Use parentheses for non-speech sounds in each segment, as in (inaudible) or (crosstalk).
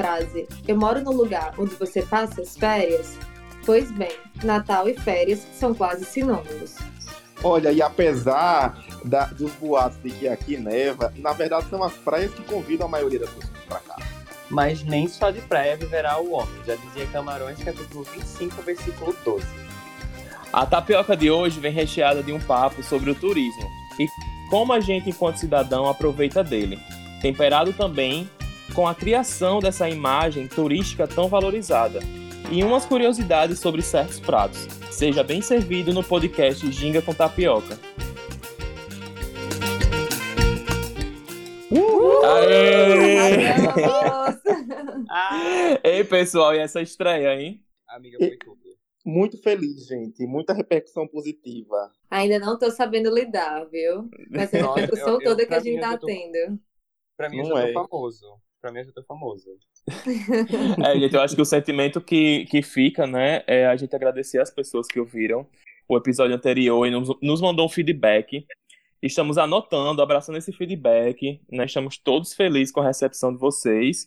frase Eu moro no lugar onde você passa as férias? Pois bem, Natal e férias são quase sinônimos. Olha, e apesar da, dos boatos de que aqui neva, na verdade são as praias que convidam a maioria das pessoas para cá. Mas nem só de praia viverá o homem, já dizia Camarões, capítulo 25, versículo 12. A tapioca de hoje vem recheada de um papo sobre o turismo e como a gente, enquanto cidadão, aproveita dele, temperado também com a criação dessa imagem turística tão valorizada e umas curiosidades sobre certos pratos. Seja bem servido no podcast Ginga com Tapioca. Aê! Ei, pessoal, e essa estreia, hein? Amiga, foi tudo. Muito feliz, gente. Muita repercussão positiva. Ainda não tô sabendo lidar, viu? Com essa repercussão eu, eu, toda que a gente tá tô... tendo. Pra mim, não eu já é. tô famoso. Pra mim, eu já tô famoso. (laughs) é, gente, eu acho que o sentimento que, que fica, né, é a gente agradecer as pessoas que ouviram o episódio anterior e nos, nos mandou um feedback. Estamos anotando, abraçando esse feedback, né? Estamos todos felizes com a recepção de vocês.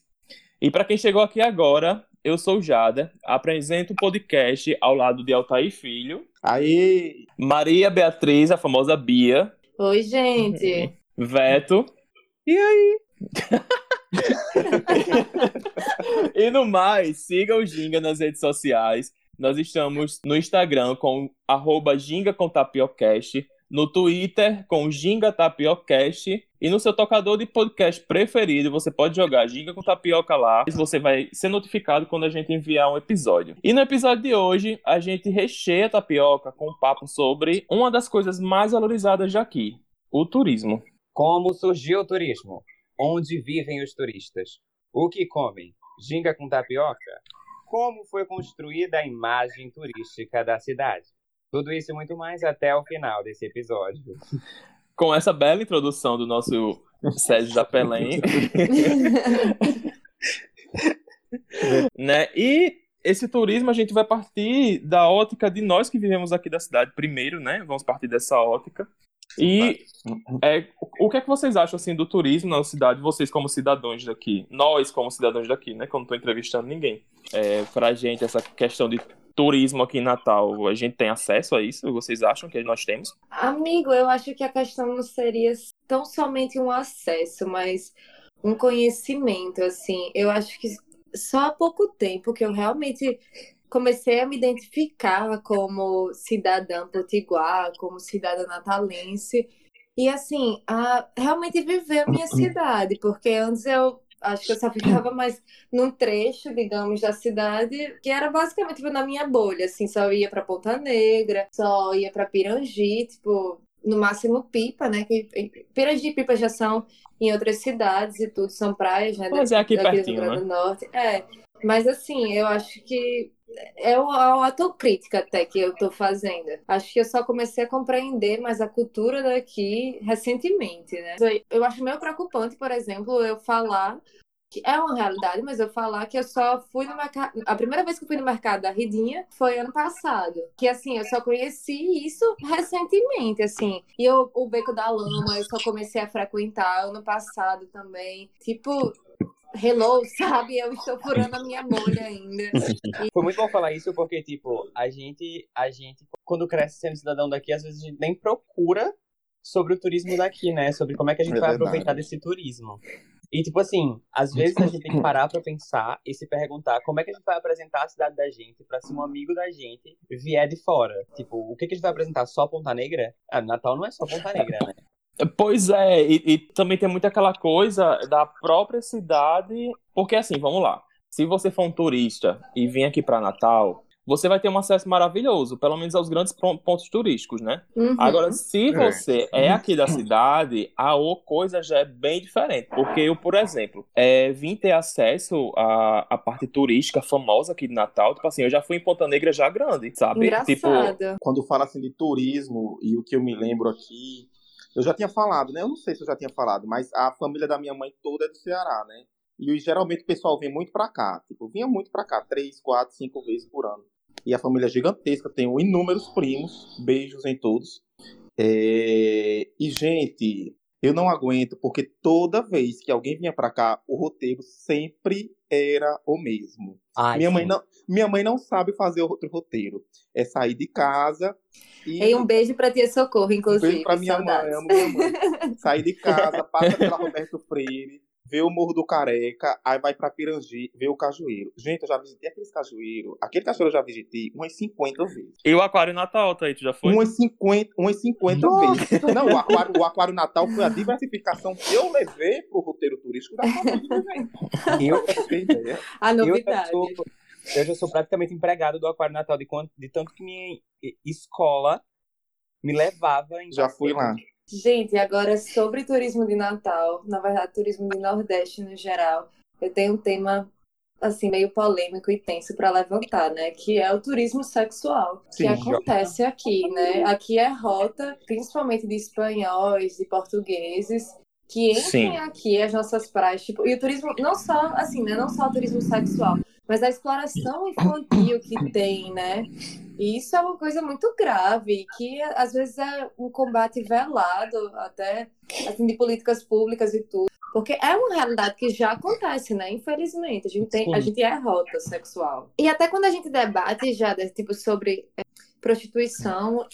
E para quem chegou aqui agora, eu sou Jada, apresento o podcast ao lado de Altair Filho. Aí! Maria Beatriz, a famosa Bia. Oi, gente! Veto. E aí? (laughs) e no mais, siga o Ginga nas redes sociais. Nós estamos no Instagram com arroba Ginga com Tapiocast, no Twitter com Ginga Tapiocast e no seu tocador de podcast preferido você pode jogar Ginga com Tapioca lá. Você vai ser notificado quando a gente enviar um episódio. E no episódio de hoje a gente recheia a tapioca com um papo sobre uma das coisas mais valorizadas daqui, o turismo. Como surgiu o turismo? Onde vivem os turistas? O que comem? Ginga com tapioca? Como foi construída a imagem turística da cidade? Tudo isso e muito mais até o final desse episódio. (laughs) Com essa bela introdução do nosso Sérgio da Pelém. (laughs) né? E esse turismo a gente vai partir da ótica de nós que vivemos aqui da cidade primeiro, né? Vamos partir dessa ótica. E é, o que é que vocês acham assim do turismo na cidade, vocês como cidadãos daqui, nós como cidadãos daqui, né? Que eu não estou entrevistando ninguém. É, pra gente, essa questão de turismo aqui em Natal, a gente tem acesso a isso? Vocês acham que nós temos? Amigo, eu acho que a questão não seria tão somente um acesso, mas um conhecimento, assim. Eu acho que só há pouco tempo que eu realmente comecei a me identificar como cidadã potiguar, como cidadã natalense. E assim, a realmente viver a minha cidade, porque antes eu acho que eu só ficava mais num trecho, digamos, da cidade, que era basicamente tipo, na minha bolha, assim, só ia para Ponta Negra, só ia para Pirangi, tipo, no máximo Pipa, né? Que Pirangi e Pipa já são em outras cidades e tudo, são praias, né? Mas é aqui pertinho, do né? do Norte. É, mas assim, eu acho que é uma autocrítica até que eu estou fazendo. Acho que eu só comecei a compreender mais a cultura daqui recentemente, né? Eu acho meio preocupante, por exemplo, eu falar que é uma realidade, mas eu falar que eu só fui no mercado. A primeira vez que eu fui no mercado da Ridinha foi ano passado. Que assim, eu só conheci isso recentemente, assim. E eu, o Beco da Lama, eu só comecei a frequentar ano passado também. Tipo, hello, sabe? Eu estou furando a minha bolha ainda. E... (laughs) Foi muito bom falar isso porque, tipo, a gente, a gente, quando cresce sendo cidadão daqui, às vezes a gente nem procura sobre o turismo daqui, né? Sobre como é que a gente é vai verdade. aproveitar desse turismo. E, tipo assim, às vezes a gente tem que parar pra pensar e se perguntar como é que a gente vai apresentar a cidade da gente pra se um amigo da gente vier de fora. Tipo, o que, que a gente vai apresentar? Só Ponta Negra? Ah, Natal não é só Ponta Negra, né? Pois é, e, e, também tem muito aquela coisa da própria cidade, porque assim, vamos lá. Se você for um turista e vir aqui para Natal, você vai ter um acesso maravilhoso, pelo menos aos grandes pontos turísticos, né? Uhum. Agora, se é. você é. é aqui da cidade, a coisa já é bem diferente. Porque eu, por exemplo, é, vim ter acesso à, à parte turística famosa aqui de Natal. Tipo assim, eu já fui em Ponta Negra já grande, sabe? Engraçado. Tipo, quando fala assim de turismo, e o que eu me lembro aqui eu já tinha falado, né? Eu não sei se eu já tinha falado, mas a família da minha mãe toda é do Ceará, né? E geralmente o pessoal vem muito pra cá. Tipo, vinha muito pra cá, três, quatro, cinco vezes por ano. E a família é gigantesca, tenho inúmeros primos, beijos em todos. É... E, gente, Eu não aguento, porque toda vez que alguém vinha para cá, o roteiro sempre era o mesmo. Ai, minha, sim. mãe não, minha mãe não sabe fazer outro roteiro. É sair de casa e. E um beijo pra tia Socorro, Um inclusive. beijo pra minha saudades. mãe, amo minha mãe. Sair de casa, (laughs) passa pela Roberto Freire, vê o Morro do Careca, aí vai pra Pirangi, vê o Cajueiro. Gente, eu já visitei aqueles cajueiros. Aquele cajueiro eu já visitei umas 50 vezes. E o Aquário Natal, tá aí, tu já foi? Umas 50, umas 50 vezes. Não, o aquário, o aquário Natal foi a diversificação que eu levei pro roteiro turístico da família, gente. Eu. A eu, já novidade. sou, eu já sou praticamente empregado do Aquário Natal, de, quanto, de tanto que minha escola me levava em Já fui lá. Gente, agora sobre turismo de Natal, na verdade, turismo de Nordeste no geral, eu tenho um tema assim meio polêmico e tenso para levantar, né? Que é o turismo sexual que Sim. acontece aqui, né? Aqui é rota, principalmente de espanhóis, de portugueses, que entram Sim. aqui as nossas praias, tipo, e o turismo não só assim, né? Não só o turismo sexual, mas a exploração infantil que tem, né? E isso é uma coisa muito grave, que às vezes é um combate velado, até assim, de políticas públicas e tudo. Porque é uma realidade que já acontece, né? Infelizmente. A gente, tem, a gente é rota sexual. E até quando a gente debate já né, tipo, sobre é, prostituição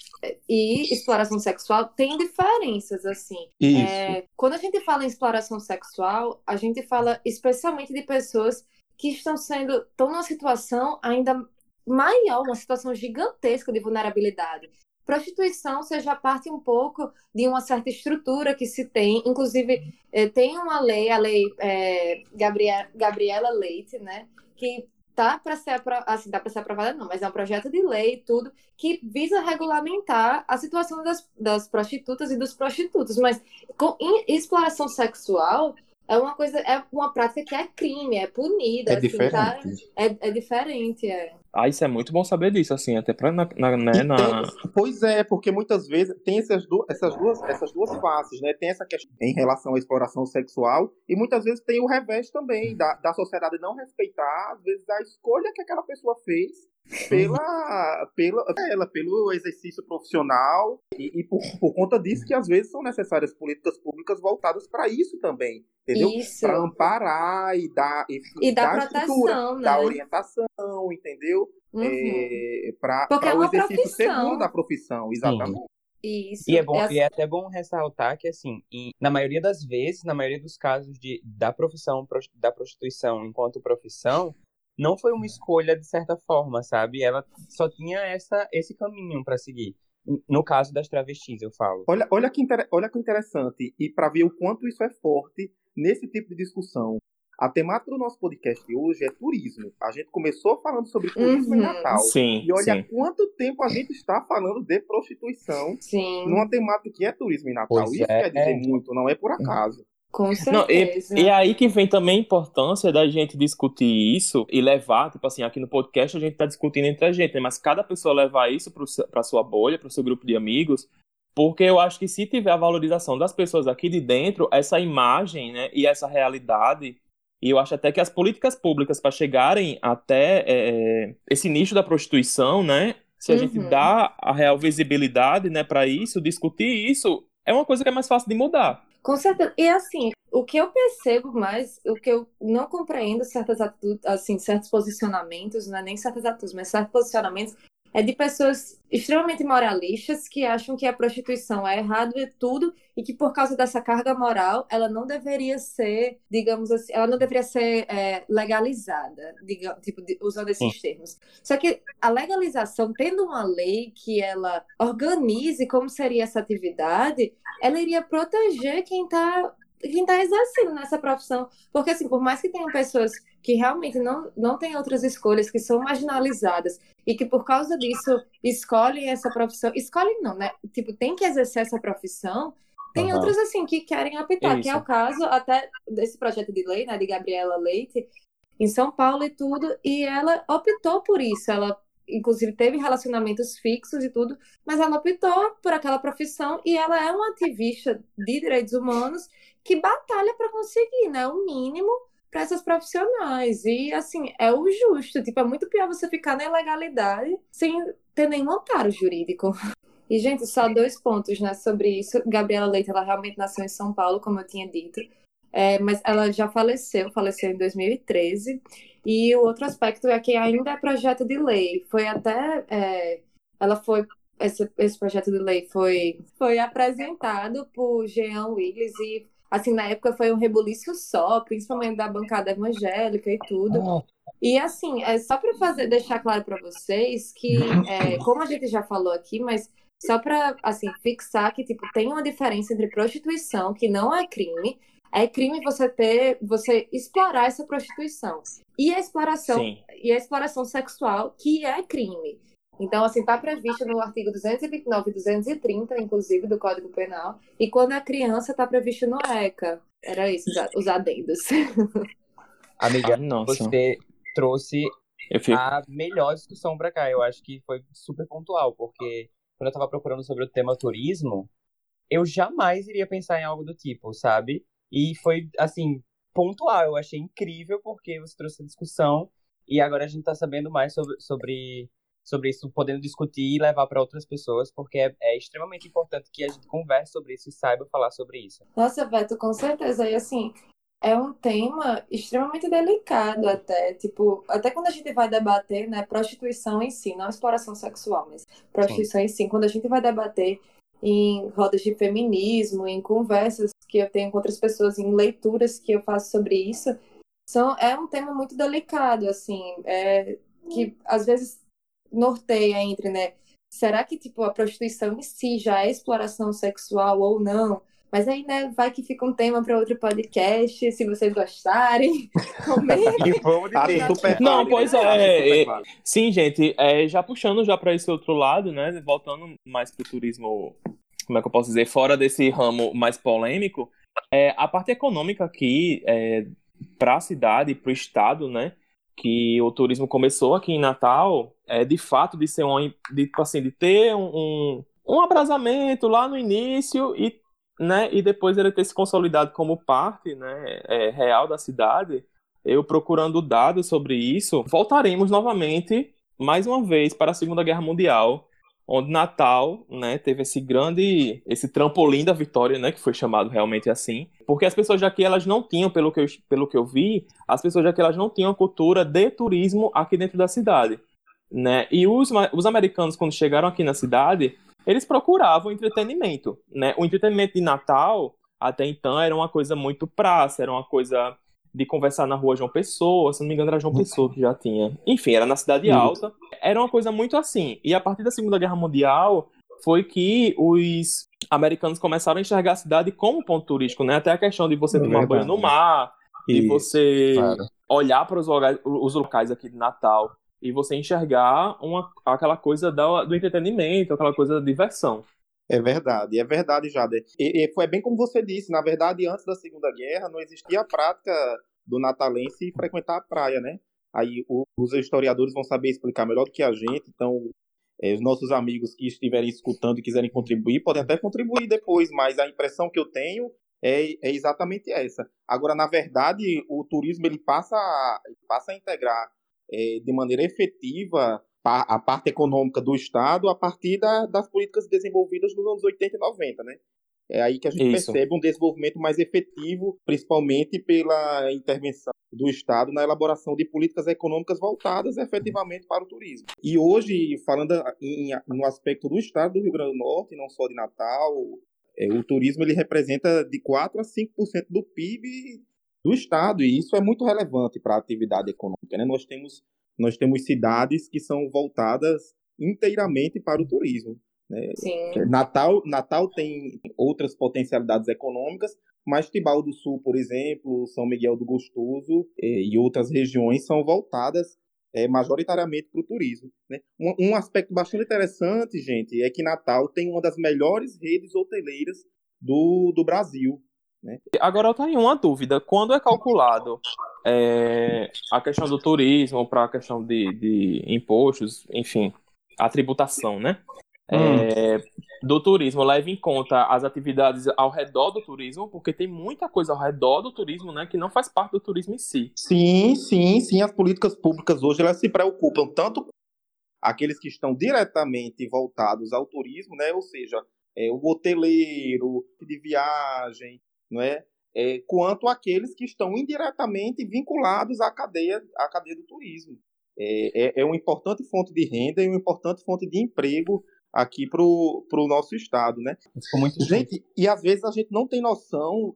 e exploração sexual, tem diferenças, assim. Isso. É, quando a gente fala em exploração sexual, a gente fala especialmente de pessoas que estão sendo, estão numa situação ainda maior, uma situação gigantesca de vulnerabilidade. Prostituição, já parte um pouco de uma certa estrutura que se tem, inclusive eh, tem uma lei, a lei eh, Gabriela, Gabriela Leite, né, que tá para ser apro- assim, dá para ser aprovada não, mas é um projeto de lei e tudo que visa regulamentar a situação das, das prostitutas e dos prostitutos, mas com exploração sexual é uma coisa, é uma prática que é crime, é punida, É assim, tá? diferente. É, é diferente, é. Ah, isso é muito bom saber disso, assim, até pra, na, na- né, na... tem- pois é, porque muitas vezes tem essas, du- essas, duas, essas duas faces, né? Tem essa questão em relação à exploração sexual e muitas vezes tem o revés também, da, da sociedade não respeitar, às vezes, a escolha que aquela pessoa fez pela, pela, ela, pelo exercício profissional e, e por, por conta disso que às vezes são necessárias políticas públicas voltadas para isso também, entendeu? Isso. Para amparar e dar, e, E dar dar proteção, estrutura, né? dar orientação, entendeu? Uhum. é, para é o exercício profissão. seguro da profissão, exatamente. Isso. E é, bom, assim- e é até bom ressaltar que, assim, em- na maioria das vezes, na maioria dos casos de, da profissão, da prostituição enquanto profissão, não foi uma escolha de certa forma, sabe? Ela só tinha essa, esse caminho para seguir. No caso das travestis, eu falo. Olha, olha, que inter- olha que interessante, e para ver o quanto isso é forte nesse tipo de discussão. A temática do nosso podcast de hoje é turismo. A gente começou falando sobre turismo em Uhum. Natal. Sim, E olha sim. quanto tempo a gente está falando de prostituição Sim, numa temática que é turismo em Natal. Pois Isso é. quer dizer muito, não é por acaso. Com Não, e, certeza. e aí que vem também a importância da gente discutir isso e levar, tipo assim, aqui no podcast a gente tá discutindo entre a gente, né? mas cada pessoa levar isso pra sua bolha, pro seu grupo de amigos, porque eu acho que se tiver a valorização das pessoas aqui de dentro, essa imagem, né, e essa realidade, e eu acho até que as políticas públicas para chegarem até é, esse nicho da prostituição, né, se a gente Uhum. dá a real visibilidade, né, para isso, discutir isso, é uma coisa que é mais fácil de mudar. Com certeza. E assim, o que eu percebo mais, o que eu não compreendo certas atitudes, assim, certos posicionamentos, não é nem certas atitudes, mas certos posicionamentos, é de pessoas extremamente moralistas que acham que a prostituição é errado e tudo, e que por causa dessa carga moral, ela não deveria ser, digamos assim, ela não deveria ser é, legalizada, diga, tipo, usando esses termos. Só que a legalização, tendo uma lei que ela organize como seria essa atividade, ela iria proteger quem está quem tá exercendo nessa profissão. Porque, assim, por mais que tenham pessoas que realmente não, não têm outras escolhas, que são marginalizadas, e que por causa disso escolhem essa profissão, escolhem não, né? Tipo, tem que exercer essa profissão, tem Aham. outras, assim, que querem optar, que é o caso até desse projeto de lei, né, de Gabriela Leite, em São Paulo e tudo, e ela optou por isso, ela inclusive teve relacionamentos fixos e tudo, mas ela optou por aquela profissão e ela é uma ativista de direitos humanos que batalha para conseguir, né, o mínimo para essas profissionais. E assim, é o justo, tipo, é muito pior você ficar na ilegalidade sem ter nenhum amparo jurídico. E, gente, só dois pontos né, sobre isso. Gabriela Leite, ela realmente nasceu em São Paulo, como eu tinha dito, é, mas ela já faleceu, faleceu em 2013. E o outro aspecto é que ainda é projeto de lei. Foi até. É, ela foi. Esse, esse projeto de lei foi, foi apresentado por Jean Willis e assim, na época foi um rebuliço só, principalmente da bancada evangélica e tudo. Oh. E assim, é só para fazer deixar claro para vocês que, é, como a gente já falou aqui, mas só para assim fixar que tipo tem uma diferença entre prostituição, que não é crime, é crime você ter, você explorar essa prostituição. E a exploração, Sim. e a exploração sexual, que é crime. Então, assim, está previsto no artigo 229 e 230, inclusive, do Código Penal. E quando é criança, está previsto no ECA. Era isso, os adendos. (laughs) Amiga, ah, você trouxe fico... a melhor discussão para cá. Eu acho que foi super pontual, porque quando eu estava procurando sobre o tema turismo, eu jamais iria pensar em algo do tipo, sabe? E foi, assim, pontual. Eu achei incrível porque você trouxe a discussão e agora a gente está sabendo mais sobre, sobre, sobre isso, podendo discutir e levar para outras pessoas, porque é, é, extremamente importante que a gente converse sobre isso e saiba falar sobre isso. Nossa, Beto, com certeza. E assim, é um tema extremamente delicado até, tipo, até quando a gente vai debater, né, prostituição em si, não exploração sexual, mas prostituição Sim. em si, quando a gente vai debater em rodas de feminismo, em conversas que eu tenho com outras pessoas, em leituras que eu faço sobre isso, são, é um tema muito delicado, assim, é, que às vezes norteia entre, né, será que, tipo, a prostituição em si já é exploração sexual ou não? Mas aí, né, vai que fica um tema para outro podcast, se vocês gostarem. (laughs) Não, pois é. é sim, gente, é, já puxando já para esse outro lado, né, voltando mais para o turismo, como é que eu posso dizer, fora desse ramo mais polêmico, é, a parte econômica aqui, é, para a cidade, para o estado, né, que o turismo começou aqui em Natal, é de fato de ser um, de, tipo assim, de ter um, um, abrasamento lá no início e né, e depois ele ter se consolidado como parte né, é, real da cidade, eu procurando dados sobre isso, voltaremos novamente, mais uma vez, para a Segunda Guerra Mundial, onde Natal né, teve esse grande, esse trampolim da vitória, né, que foi chamado realmente assim, porque as pessoas aqui elas não tinham, pelo que eu, pelo que eu vi, as pessoas aqui elas não tinham cultura de turismo aqui dentro da cidade. Né? E os, os americanos, quando chegaram aqui na cidade, eles procuravam entretenimento, né? O entretenimento de Natal, até então, era uma coisa muito praça, era uma coisa de conversar na rua João Pessoa, se não me engano era João Pessoa que já tinha. Enfim, era na Cidade Alta. Era uma coisa muito assim. E a partir da Segunda Guerra Mundial foi que os americanos começaram a enxergar a cidade como ponto turístico, né? Até a questão de você é tomar banho no mar, de você claro. olhar para os locais, os locais aqui de Natal e você enxergar uma, aquela coisa do, do entretenimento, aquela coisa da diversão. É verdade, é verdade, Jade. E, e, foi bem como você disse, na verdade, antes da Segunda Guerra, não existia a prática do natalense frequentar a praia, né? Aí o, os historiadores vão saber explicar melhor do que a gente, então é, os nossos amigos que estiverem escutando e quiserem contribuir, podem até contribuir depois, mas a impressão que eu tenho é, é exatamente essa. Agora, na verdade, o turismo ele passa a, passa a integrar é, de maneira efetiva a parte econômica do Estado a partir da, das políticas desenvolvidas nos anos 80 e 90, né? É aí que a gente Isso. percebe um desenvolvimento mais efetivo, principalmente pela intervenção do Estado na elaboração de políticas econômicas voltadas efetivamente para o turismo. E hoje, falando em, no aspecto do Estado do Rio Grande do Norte, não só de Natal, é, o turismo ele representa de 4 a 5% do PIB do Estado, e isso é muito relevante para a atividade econômica. Né? Nós, temos, nós temos cidades que são voltadas inteiramente para o turismo. Né? Natal, Natal tem outras potencialidades econômicas, mas Tibau do Sul, por exemplo, São Miguel do Gostoso eh, e outras regiões são voltadas é, majoritariamente para o turismo. Né? Um, um, aspecto bastante interessante, gente, é que Natal tem uma das melhores redes hoteleiras do, do Brasil. Né? Agora eu tenho uma dúvida: quando é calculado é, a questão do turismo para a questão de, de, impostos, enfim, a tributação, né? É, hum. do turismo leva em conta as atividades ao redor do turismo, porque tem muita coisa ao redor do turismo, né, que não faz parte do turismo em si. Sim, sim, sim. As políticas públicas hoje elas se preocupam tanto aqueles que estão diretamente voltados ao turismo, né? Ou seja, é, o hoteleiro de viagem, não é? é? quanto aqueles que estão indiretamente vinculados à cadeia, à cadeia do turismo. É, é, é uma importante fonte de renda e uma importante fonte de emprego aqui para o nosso estado, né? gente, e às vezes a gente não tem noção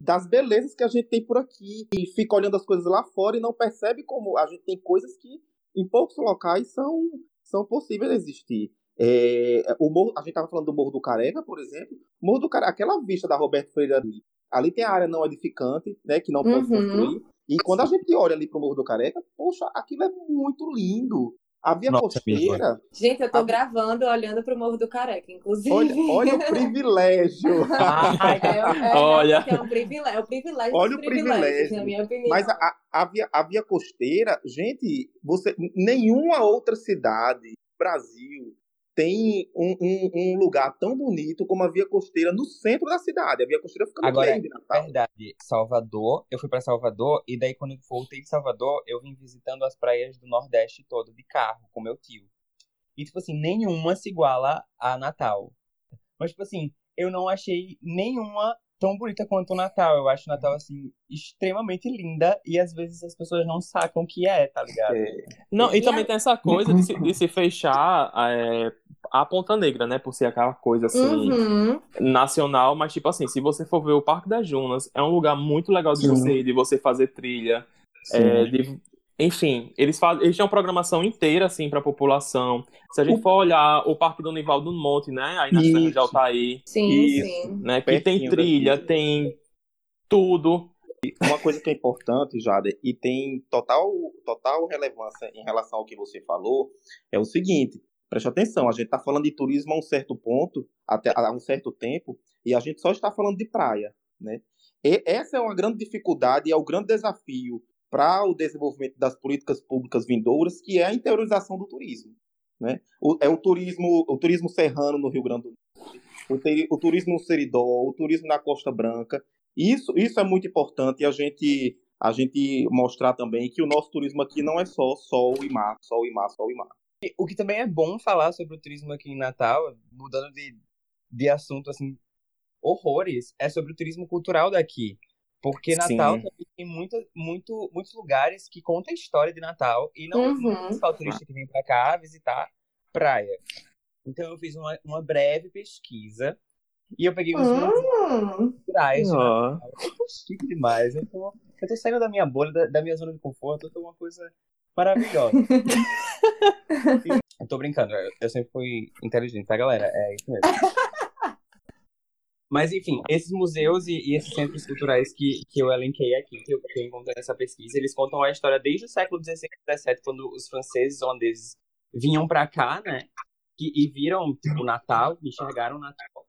das belezas que a gente tem por aqui e fica olhando as coisas lá fora e não percebe como a gente tem coisas que em poucos locais são, são possíveis de existir. É, o morro, a gente estava falando do Morro do Careca, por exemplo. Morro do Careca, aquela vista da Roberto Freire ali, ali tem a área não edificante, né, que não pode uhum. construir. E quando a gente olha ali para o Morro do Careca, poxa, aquilo é muito lindo. A Via Nossa, Costeira. Gente, eu tô a... gravando olhando pro Morro do Careca, inclusive. Olha, olha o (laughs) privilégio. é, é, olha. É, um privilégio, é o privilégio. Olha o privilégio. Na minha opinião. Mas a, a, via, a Via Costeira, gente, você, nenhuma outra cidade do Brasil tem um, um, um, lugar tão bonito como a Via Costeira no centro da cidade. A Via Costeira fica no Agora, meio de Natal. verdade. Salvador, eu fui para Salvador e daí quando eu voltei de Salvador, eu vim visitando as praias do Nordeste todo de carro com meu tio. E tipo assim, nenhuma se iguala a Natal. Mas tipo assim, eu não achei nenhuma tão bonita quanto o Natal. Eu acho o Natal, assim, extremamente linda e às vezes as pessoas não sacam o que é, tá ligado? É. Não, e, e também a... tem essa coisa de se, de se fechar é, a Ponta Negra, né? Por ser aquela coisa, assim, uhum. nacional. Mas, tipo assim, se você for ver o Parque das Junas, é um lugar muito legal de você ir, de você fazer trilha. É, de, enfim, eles, faz, eles têm uma programação inteira, assim, pra população. Se a gente for olhar o Parque do Nivaldo do Monte, né? Aí na Serra de Altair. Sim, isso, sim. Né, que tem trilha, tem tudo. Uma coisa que é importante, Jade, e tem total, total relevância em relação ao que você falou, é o seguinte: preste atenção, a gente está falando de turismo a um certo ponto, até a um certo tempo, e a gente só está falando de praia. Né? E essa é uma grande dificuldade e é o grande desafio para o desenvolvimento das políticas públicas vindouras, que é a interiorização do turismo. Né? O, é o turismo, o turismo serrano no Rio Grande do Norte, o, o turismo no Seridó, o turismo na Costa Branca. Isso, isso é muito importante a gente a gente mostrar também que o nosso turismo aqui não é só sol e mar, sol e mar, sol e mar. O que também é bom falar sobre o turismo aqui em Natal, mudando de, de assunto assim, horrores, é sobre o turismo cultural daqui. Porque Natal Sim. também tem muita, muito, muitos lugares que contam a história de Natal e não uhum. só o turista que vem para cá visitar praia. Então eu fiz uma, uma breve pesquisa e eu peguei os uhum. culturais. Oh. Chique demais. Eu tô, eu tô saindo da minha bolha, da, da minha zona de conforto, eu tô uma coisa maravilhosa. (laughs) eu tô brincando, eu sempre fui inteligente, tá, galera? É isso mesmo. (laughs) Mas, enfim, esses museus e, e, esses centros culturais que, que eu elenquei aqui, que eu, que eu encontrei nessa pesquisa, eles contam a história desde o século XVI e XVII, quando os franceses holandeses vinham para cá, né? E, e viram, tipo, o Natal, enxergaram o Natal.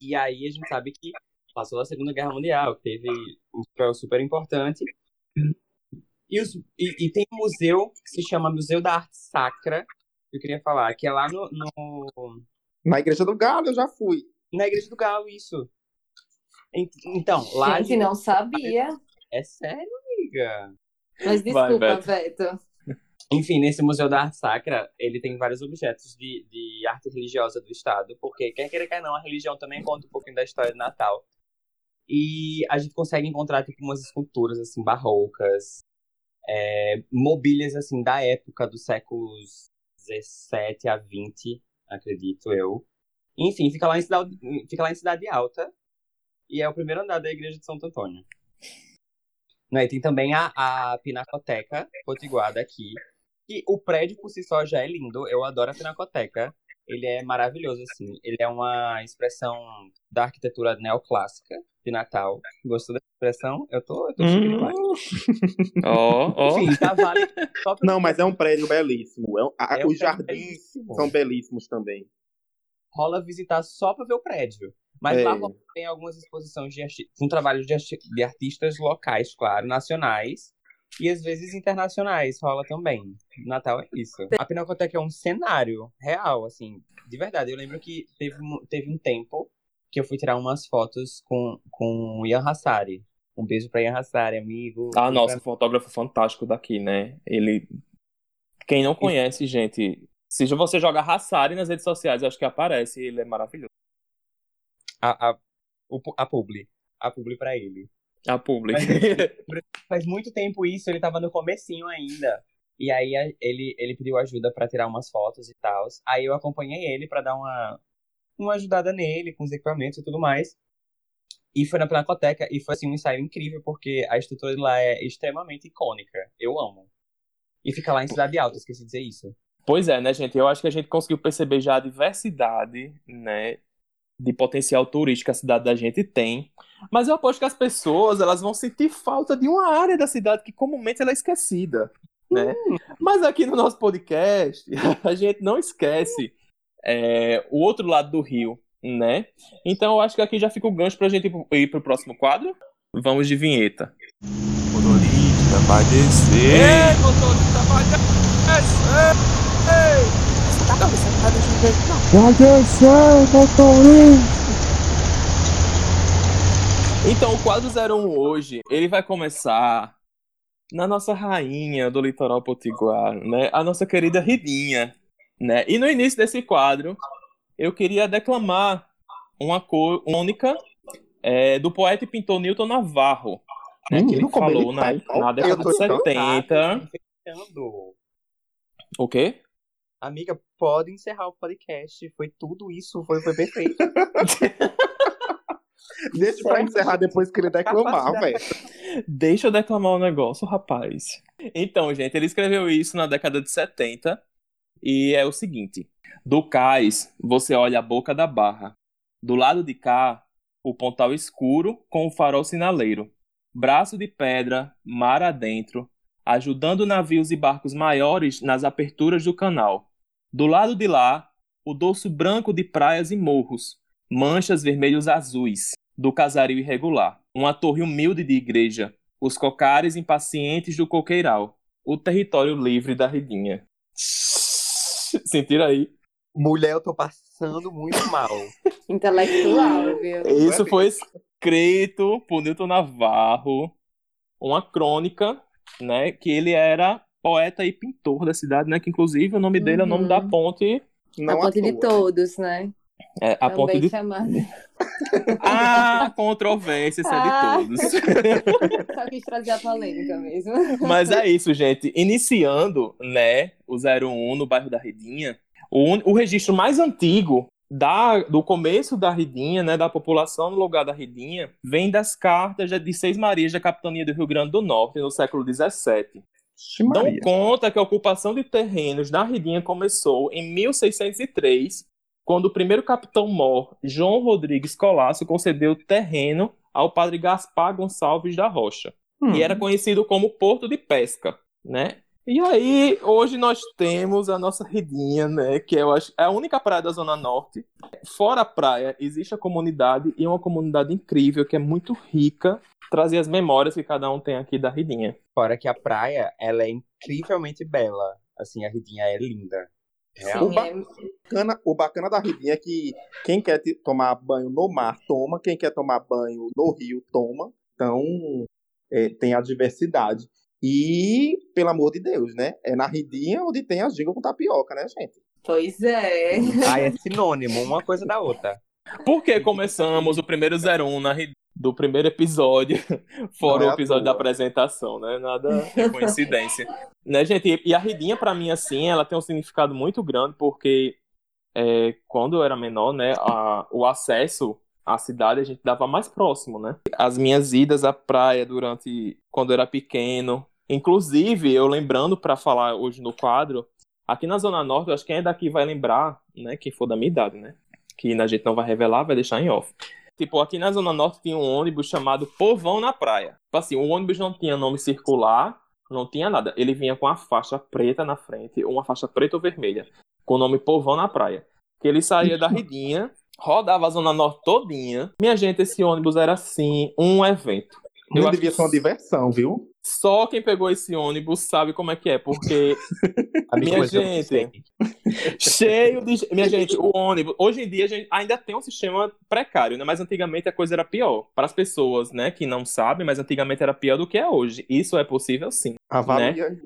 E aí a gente sabe que passou a Segunda Guerra Mundial, teve um papel super importante. E, os, e, e, tem um museu que se chama Museu da Arte Sacra, que eu queria falar, que é lá no, no... Na Igreja do Galo eu já fui. Na Igreja do Galo, isso. Então, lá. Gente, não sabia. É sério, amiga. Mas desculpa, Vai, Beto. Enfim, nesse Museu da Arte Sacra, ele tem vários objetos de, de arte religiosa do Estado, porque quer queira, quer não, a religião também conta um pouquinho da história do Natal. E a gente consegue encontrar, tipo, umas esculturas, assim, barrocas, é, mobílias, assim, da época dos séculos 17 a 20, acredito eu. Enfim, fica lá em Cidade, fica lá em Cidade Alta. E é o primeiro andar da igreja de Santo Antônio. Né, e tem também a, a Pinacoteca Potiguada aqui. E o prédio por si só já é lindo. Eu adoro a Pinacoteca. Ele é maravilhoso, assim. Ele é uma expressão da arquitetura neoclássica de Natal. Gostou dessa expressão? Eu tô, eu tô hum. demais. Ó, ó. Enfim, já vale. Não, mas é um prédio belíssimo. É um, a, é um os jardins belíssimo. são belíssimos também rola visitar só para ver o prédio. Mas é. lá tem algumas exposições de com trabalhos de, de artistas locais, claro, nacionais. E às vezes internacionais rola também. Natal é isso. A Pinacoteca é um cenário real, assim, de verdade. Eu lembro que teve, teve um tempo que eu fui tirar umas fotos com, com o Ian Hassari. Um beijo pra Ian Hassari, amigo. Ah, nossa, pra... fotógrafo fantástico daqui, né? Ele Quem não conhece, gente, se você joga Hassari nas redes sociais, acho que aparece. Ele é maravilhoso. A, a, o, a publi. A publi pra ele. A publi. Mas, (laughs) faz muito tempo isso, ele tava no comecinho ainda. E aí ele, ele pediu ajuda para tirar umas fotos e tal. Aí eu acompanhei ele para dar uma, uma ajudada nele, com os equipamentos e tudo mais. E foi na Pinacoteca e foi assim um ensaio incrível, porque a estrutura de lá é extremamente icônica. Eu amo. E fica lá em Cidade Alta, esqueci de dizer isso. Pois é, né, gente? Eu acho que a gente conseguiu perceber já a diversidade, né, de potencial turístico que a cidade da gente tem. Mas eu aposto que as pessoas, elas vão sentir falta de uma área da cidade que comumente ela é esquecida, né? Hum. Mas aqui no nosso podcast, (laughs) a gente não esquece é, o outro lado do rio, né? Então eu acho que aqui já fica o gancho pra gente ir pro próximo quadro. Vamos de vinheta. Motorista vai descer. Ei, motorista vai descer. Ei. Tá, você tá deixando ver? Vai descer, motorista. Então, o quadro 01 hoje, ele vai começar na nossa rainha do litoral potiguar, né? A nossa querida Ridinha, né? E no início desse quadro, eu queria declamar uma crônica é, do poeta e pintor Newton Navarro, né, que ele falou na, na década de 70. O quê? Amiga, pode encerrar o podcast. Foi tudo isso, foi, foi perfeito. (laughs) Deixa pra encerrar depois que ele declamar, velho. Deixa eu declamar o um negócio, rapaz. Então, gente, ele escreveu isso na década de 70 e é o seguinte: do cais, você olha a boca da barra. Do lado de cá, o pontal escuro com o farol sinaleiro. Braço de pedra, mar adentro, ajudando navios e barcos maiores nas aperturas do canal. Do lado de lá, o dorso branco de praias e morros, manchas vermelhos azuis, do casario irregular. Uma torre humilde de igreja, os cocares impacientes do coqueiral, o território livre da Ridinha. (laughs) Sentiram aí? Mulher, eu tô passando muito mal. (laughs) Intelectual, viu? Isso foi escrito por Newton Navarro, uma crônica, né? Que ele era poeta e pintor da cidade, né? Que inclusive o nome dele uhum. é o nome da uhum. ponte. Não a ponte de todos, né? É, a Também ponte de. Chamada. (laughs) ah, controvérsia, isso ah. é de todos. (laughs) Só quis trazer a polêmica mesmo. Mas é isso, gente. Iniciando, né, o 01 no bairro da Redinha, o, o registro mais antigo da, do começo da Ridinha, né, da população no lugar da Ridinha, vem das cartas de Seis Marias da Capitania do Rio Grande do Norte, no século XVII. Dão conta que a ocupação de terrenos na Ridinha começou em 1603, quando o primeiro capitão mor, João Rodrigues Colasso, concedeu terreno ao padre Gaspar Gonçalves da Rocha, hum. e era conhecido como Porto de Pesca, né? E aí, hoje nós temos a nossa redinha, né? Que eu acho é a única praia da Zona Norte. Fora a praia, existe a comunidade e uma comunidade incrível que é muito rica. Trazer as memórias que cada um tem aqui da redinha. Fora que a praia, ela é incrivelmente bela. Assim, a redinha é linda. O, ba bacana, o bacana da redinha é que quem quer tomar banho no mar, toma. Quem quer tomar banho no rio, toma. Então, é, tem a diversidade. E, pelo amor de Deus, né? É na ridinha onde tem a ginga com tapioca, né, gente? Pois é. (laughs) Ah, é sinônimo, uma coisa da outra. Por que começamos o primeiro 01 na do primeiro episódio, (laughs) fora é o episódio da apresentação, né? Nada é (laughs) coincidência. né, gente? E a Ridinha, para mim, assim, ela tem um significado muito grande, porque é, quando eu era menor, né, a, o acesso a cidade a gente dava mais próximo, né? As minhas idas à praia durante quando eu era pequeno, inclusive eu lembrando para falar hoje no quadro, aqui na zona norte, eu acho que quem é daqui vai lembrar, né, quem for da minha idade, né? Que a gente não vai revelar, vai deixar em off. Tipo, aqui na Zona Norte tinha um ônibus chamado Povão na Praia. Tipo assim, o ônibus não tinha nome circular, não tinha nada. Ele vinha com a faixa preta na frente, uma faixa preta ou vermelha, com o nome Povão na Praia. Que ele saía da Ridinha rodava a Zona Norte todinha. Minha gente, esse ônibus era assim, um evento. Eu Não devia ser uma diversão, viu? Só quem pegou esse ônibus sabe como é que é, porque (laughs) minha gente, cheio de, minha gente, o ônibus, hoje em dia a gente ainda tem um sistema precário, né? Mas antigamente a coisa era pior. Para as pessoas, né, que não sabem, mas antigamente era pior do que é hoje. Isso é possível sim, Avalia né?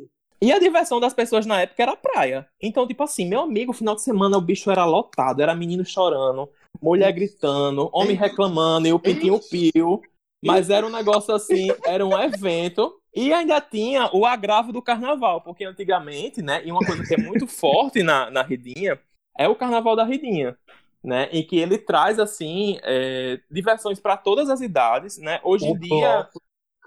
E a diversão das pessoas na época era a praia. Então, tipo assim, meu amigo, final de semana o bicho era lotado, era menino chorando, mulher gritando, homem reclamando e o pintinho pio. Mas era um negócio assim, era um evento. E ainda tinha o agravo do carnaval, porque antigamente, né, e uma coisa que é muito (laughs) forte na, na Ridinha, é o carnaval da Ridinha. Né, em que ele traz assim é, diversões para todas as idades, né? Hoje em O dia,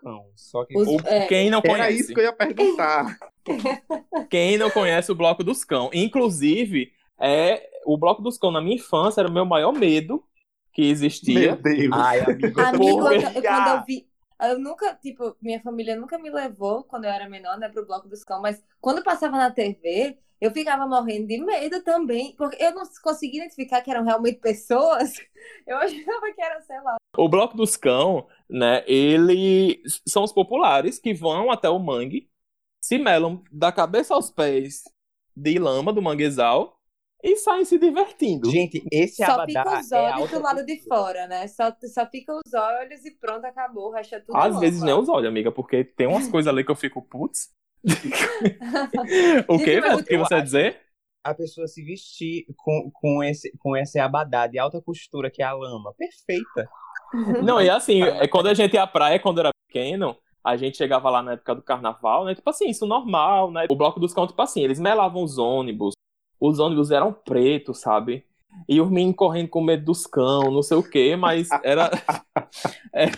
Não, só que Os- o- é. quem não Era conhece, isso que eu ia perguntar. (laughs) quem não conhece o Bloco dos Cão, inclusive, é o Bloco dos Cão na minha infância era o meu maior medo que existia. Meu Deus. Ai, amigo, Amigo, Porra. eu, eu- quando eu vi. Eu nunca, tipo, minha família nunca me levou quando eu era menor, né, pro Bloco dos Cão, mas quando passava na TV, eu ficava morrendo de medo também, porque eu não conseguia identificar que eram realmente pessoas. (laughs) Eu achava que era, sei lá. O Bloco dos Cão, né, ele são os populares que vão até o mangue, se melam da cabeça aos pés de lama do manguezal e saem se divertindo. Gente, esse Só abadá fica os é olhos alta do lado de fora, né? Só, só fica os olhos e pronto, acabou. O resto é tudo Às vezes nem os olhos, amiga, porque tem umas coisas ali que eu fico, putz. (laughs) o que? O que você ia acho- dizer? A pessoa se vestir com, com, esse, com esse abadá de alta costura que é a lama. Perfeita. (laughs) Não, e assim, é, quando a gente ia à praia, quando era pequeno, a gente chegava lá na época do carnaval, né? Tipo assim, isso normal, né? O bloco dos cão, tipo assim, eles melavam os ônibus. Os ônibus eram pretos, sabe? E os meninos correndo com medo dos cão, não sei o quê, mas era. (laughs) é-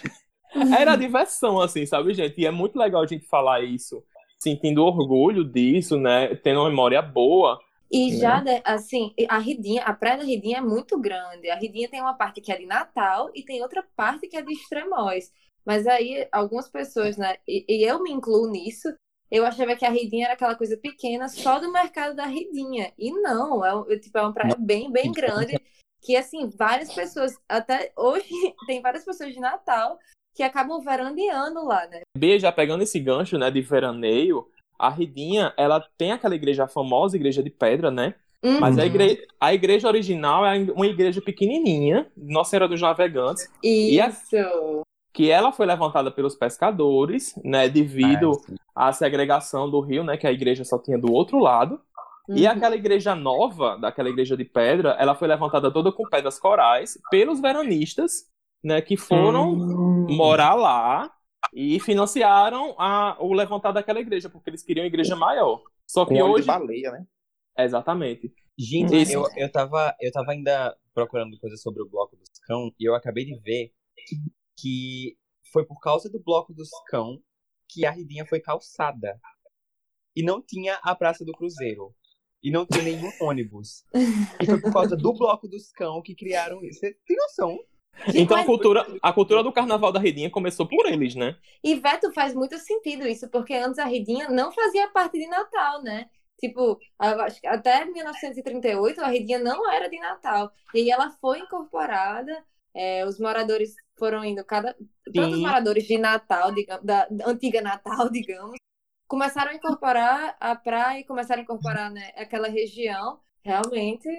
era diversão, assim, sabe, gente? E é muito legal a gente falar isso, sentindo orgulho disso, né? Tendo uma memória boa. E Né? já, né, assim, a Ridinha, a praia da Ridinha é muito grande. A Ridinha tem uma parte que é de Natal e tem outra parte que é de Extremóis. Mas aí, algumas pessoas, né, e, e eu me incluo nisso, eu achava que a Ridinha era aquela coisa pequena só do mercado da Ridinha. E não, é, tipo, é uma praia bem, bem grande, que, assim, várias pessoas, até hoje, (laughs) tem várias pessoas de Natal que acabam verandeando lá, né? B, já pegando esse gancho, né, de veraneio, a Ridinha, ela tem aquela igreja a famosa, igreja de pedra, né? Mas a, Uhum. igre... a igreja original é uma igreja pequenininha, Nossa Senhora dos Navegantes, e a- Isso. Que ela foi levantada pelos pescadores, né, devido Ah, sim. à segregação do rio, né, que a igreja só tinha do outro lado. E Uhum. aquela igreja nova, daquela igreja de pedra, ela foi levantada toda com pedras corais pelos veranistas, né, que foram Hum. morar lá e financiaram a, o levantar daquela igreja, porque eles queriam uma igreja maior. Só Com que óleo hoje. de baleia, né? Exatamente. Gente, Esse- eu, eu, tava, eu tava ainda procurando coisas sobre o Bloco dos Cão e eu acabei de ver que foi por causa do Bloco dos Cão que a Ridinha foi calçada. E não tinha a Praça do Cruzeiro. E não tinha nenhum (laughs) ônibus. E foi por causa do Bloco dos Cão que criaram isso. Você tem noção? Então a cultura, a cultura do carnaval da Redinha começou por eles, né? E Veto faz muito sentido isso, porque antes a Ridinha não fazia parte de Natal, né? Tipo, eu acho que até 1938 a Ridinha não era de Natal. E aí ela foi incorporada, é, os moradores foram indo, cada. Todos os Sim. moradores de Natal, digamos, da, da antiga Natal, (laughs) digamos, começaram a incorporar a praia e começaram a incorporar né, aquela região. Realmente.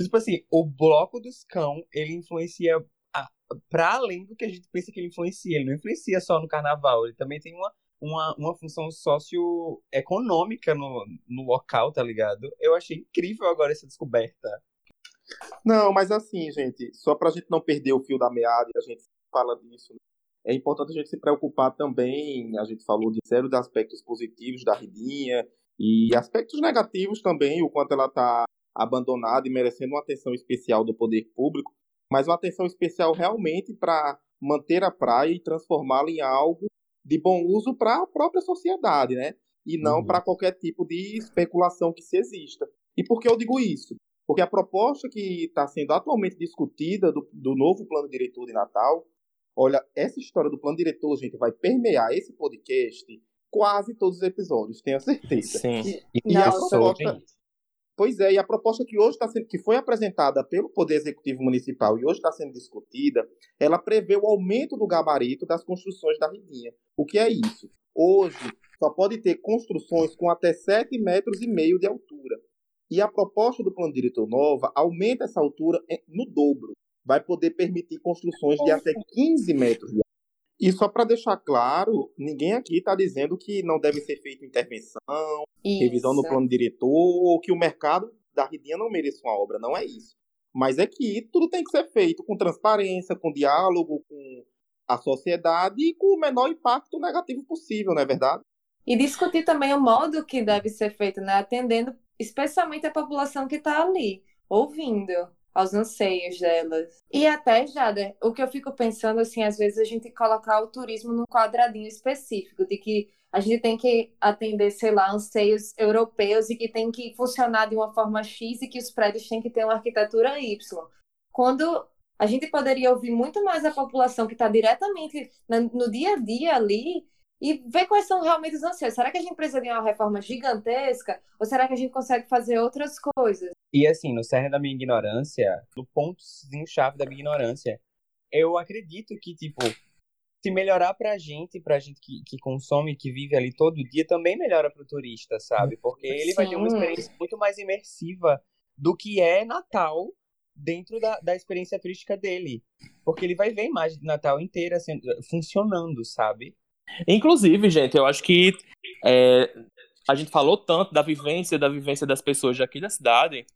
Tipo assim, o Bloco dos Cão, ele influencia a, pra além do que a gente pensa que ele influencia. Ele não influencia só no carnaval, ele também tem uma, uma, uma função socioeconômica no, no local, tá ligado? Eu achei incrível agora essa descoberta. Não, mas assim, gente, só pra gente não perder o fio da meada e a gente fala disso, né? é importante a gente se preocupar também, a gente falou de zero de aspectos positivos da Ridinha e aspectos negativos também, o quanto ela está abandonada e merecendo uma atenção especial do poder público, mas uma atenção especial realmente para manter a praia e transformá-la em algo de bom uso para a própria sociedade, né? E não Uhum. para qualquer tipo de especulação que se exista. E por que eu digo isso? Porque a proposta que está sendo atualmente discutida do, do novo plano diretor de Natal, olha, essa história do plano diretor, gente, vai permear esse podcast quase todos os episódios, tenho certeza. Sim. E E a proposta, pois é, e a proposta que hoje está sendo, que foi apresentada pelo Poder Executivo Municipal e hoje está sendo discutida, ela prevê o aumento do gabarito das construções da Ridinha. O que é isso? Hoje só pode ter construções com até 7 metros e meio de altura. E a proposta do plano diretor nova aumenta essa altura em- no dobro. Vai poder permitir construções de até 15 metros de E só para deixar claro, ninguém aqui está dizendo que não deve ser feita intervenção, Isso. revisão no plano diretor, ou que o mercado da Ridinha não mereça uma obra. Não é isso. Mas é que tudo tem que ser feito com transparência, com diálogo, com a sociedade e com o menor impacto negativo possível, não é verdade? E discutir também o modo que deve ser feito, né? Atendendo especialmente a população que está ali, ouvindo aos anseios delas. E até, Jada, o que eu fico pensando, assim, às vezes a gente colocar o turismo num quadradinho específico, de que a gente tem que atender, sei lá, anseios europeus e que tem que funcionar de uma forma X e que os prédios têm que ter uma arquitetura Y. Quando a gente poderia ouvir muito mais a população que está diretamente no dia a dia ali e ver quais são realmente os anseios. Será que a gente precisa de uma reforma gigantesca ou será que a gente consegue fazer outras coisas? E assim, no cerne da minha ignorância, no pontozinho-chave da minha ignorância, eu acredito que, tipo, se melhorar pra gente, pra gente que, que consome, que vive ali todo dia, também melhora pro turista, sabe? Porque ele vai ter uma Sim. experiência muito mais imersiva do que é Natal dentro da, da experiência turística dele. Porque ele vai ver a imagem de Natal inteira sendo, funcionando, sabe? Inclusive, gente, eu acho que é, a gente falou tanto da vivência, da vivência das pessoas daqui da cidade,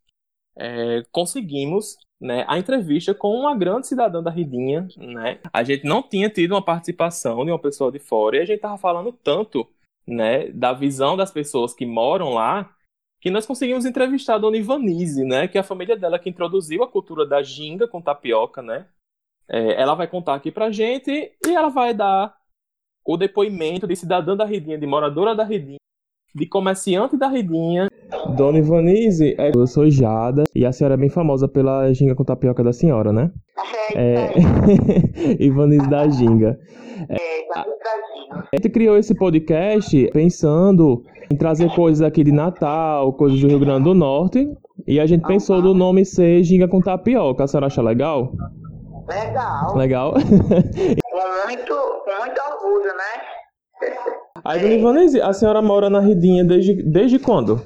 é, conseguimos né, a entrevista com uma grande cidadã da Ridinha, né? A gente não tinha tido uma participação de uma pessoa de fora e a gente tava falando tanto, né, da visão das pessoas que moram lá, que nós conseguimos entrevistar a Dona Ivanise, né, que é a família dela que introduziu a cultura da ginga com tapioca, né? É, ela vai contar aqui pra gente e ela vai dar o depoimento de cidadã da Ridinha, de moradora da Ridinha, de comerciante da Ridinha. Dona Ivanise, eu sou Jada e a senhora é bem famosa pela ginga com tapioca da senhora, né? (laughs) É... Ivanise da ginga. A gente criou esse podcast pensando em trazer coisas aqui de Natal, coisas do Rio Grande do Norte, e a gente pensou do nome ser ginga com tapioca. A senhora acha legal? Legal. Legal. (laughs) Com muito, com muito orgulho, né? Aí, Dona Ivanise, a senhora mora na Ridinha desde, desde quando?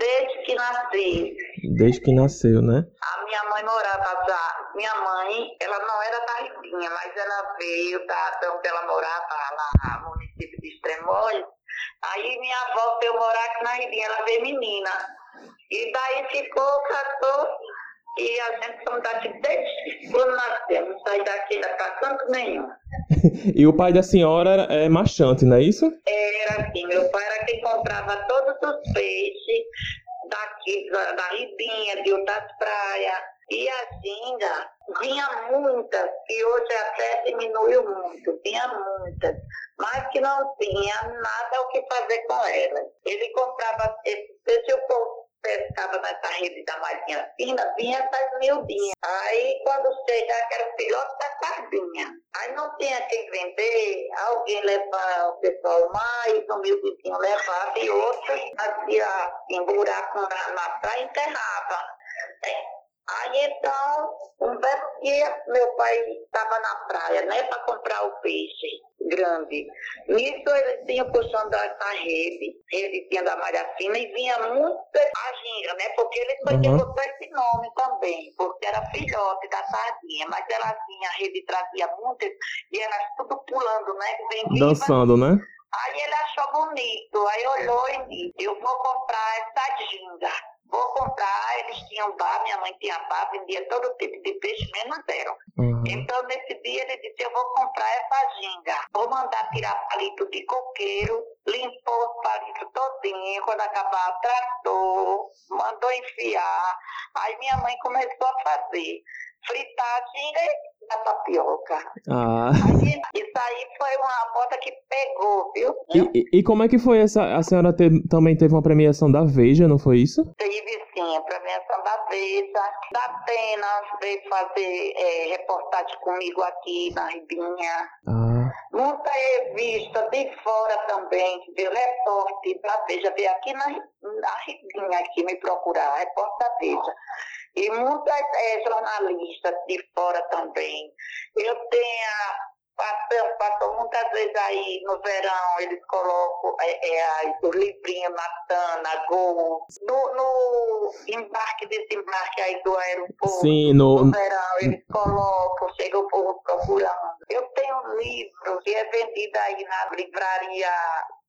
Desde que nasci, Desde que nasceu, né? a minha mãe morava já. Minha mãe, ela não era da Ribinha, mas ela veio da, de onde ela morava, lá no município de Extremóis. Aí minha avó veio morar aqui na Ribinha, ela veio menina. E daí ficou, casou, e a gente estamos daqui desde quando nascemos, não saí daqui ainda pra canto nenhum. (laughs) E o pai da senhora é marchante, não é isso? Era assim, meu pai era quem comprava todos os peixes daqui, da, da Ribinha, de outras praias. E a ginga vinha muitas, e hoje até diminuiu muito, tinha muitas, mas que não tinha nada o que fazer com elas. Ele comprava esses peixes, o povo pescava nessa rede da marinha fina, vinha essas miudinhas. Aí quando chegava, que era o filhote da sardinha. Aí não tinha quem vender, alguém levava o pessoal mais, um miudinho levava, e outros fazia assim, buraco na, praia e enterrava. Aí então, um belo dia, meu pai estava na praia, né, para comprar o peixe grande. Nisso ele tinha puxando essa rede, rede tinha da malha fina, e vinha muita a ginga, né, porque ele foi Uhum. que botou esse nome também, porque era filhote da sardinha, mas ela vinha, a rede trazia muitas, e elas tudo pulando, né, bem viva. Dançando, né? Aí ele achou bonito, aí olhou e disse, eu vou comprar essa ginga. Vou comprar, eles tinham bar, minha mãe tinha bar, vendia todo tipo de peixe, menos zero. Uhum. Então, nesse dia, ele disse, eu vou comprar essa ginga. Vou mandar tirar palito de coqueiro, limpou os palitos todinho, quando acabar, tratou, mandou enfiar. Aí minha mãe começou a fazer, fritar a ginga e a tapioca. Ah. Aí, isso aí foi uma moda que pegou, viu? E, e- e como é que foi essa? A senhora te- também teve uma premiação da Veja, não foi isso? Tive sim, a premiação da Veja, da Atena, veio fazer eh, reportagem comigo aqui na Ribinha. Ah. Muita revista de fora também, que veio repórter da Veja, veio aqui na, na Ribinha aqui me procurar, repórter da Veja. E muitas eh, jornalistas de fora também. Eu tenho Passou, passou muitas vezes aí no verão, eles colocam é, é, os livrinhos Natana, Gol. No, no embarque, desembarque aí do aeroporto, Sim, no no, verão, eles colocam, chega o povo procurando. Eu tenho um livro que é vendido aí na livraria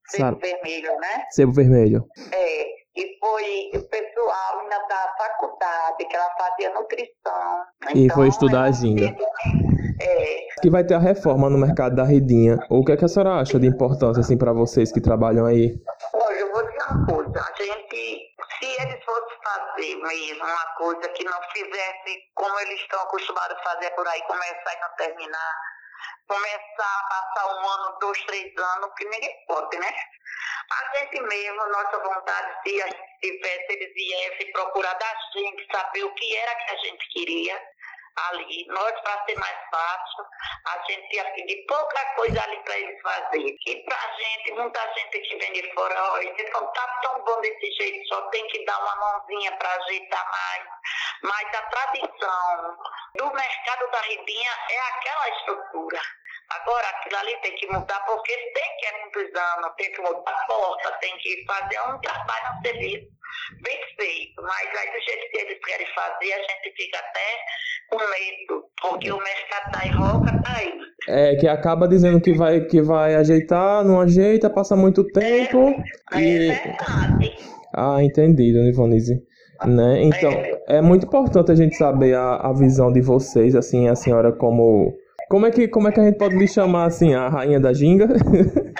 Sebo. Vermelho, né? Sebo vermelho. É, e foi pessoal ainda da faculdade, que ela fazia nutrição. E foi estudar a ela- ginga. É, Que vai ter a reforma no mercado da redinha. O que, é que a senhora acha de importância, assim, pra vocês que trabalham aí? olha, eu vou dizer uma coisa, a gente, se eles fossem fazer mesmo uma coisa que não fizesse como eles estão acostumados a fazer por aí, começar e não terminar, começar a passar um ano, dois, três anos, que ninguém pode, né? A gente mesmo, nossa vontade, se a gente tivesse, eles viessem procurar da gente, saber o que era que a gente queria ali. Nós, para ser mais fácil, a gente ia pedir pouca coisa ali para eles fazerem. E para a gente, muita gente que vem de fora, olha, não tá tão bom desse jeito, só tem que dar uma mãozinha para ajeitar mais. Mas a tradição do mercado da ribinha é aquela estrutura. Agora, aquilo ali tem que mudar, porque tem que é muitos anos, tem que mudar a porta, tem que fazer um trabalho, um serviço bem feito. Mas aí, do jeito que eles querem fazer, a gente fica até com medo, porque o mercado da roca tá aí. É, que acaba dizendo que vai, que vai ajeitar, não ajeita, passa muito tempo É e... verdade. Ah, entendi, dona Ivonise. Né? Então, é muito importante a gente saber a, a visão de vocês, assim, a senhora como... Como é, que, como é que a gente pode lhe chamar, assim, a rainha da ginga?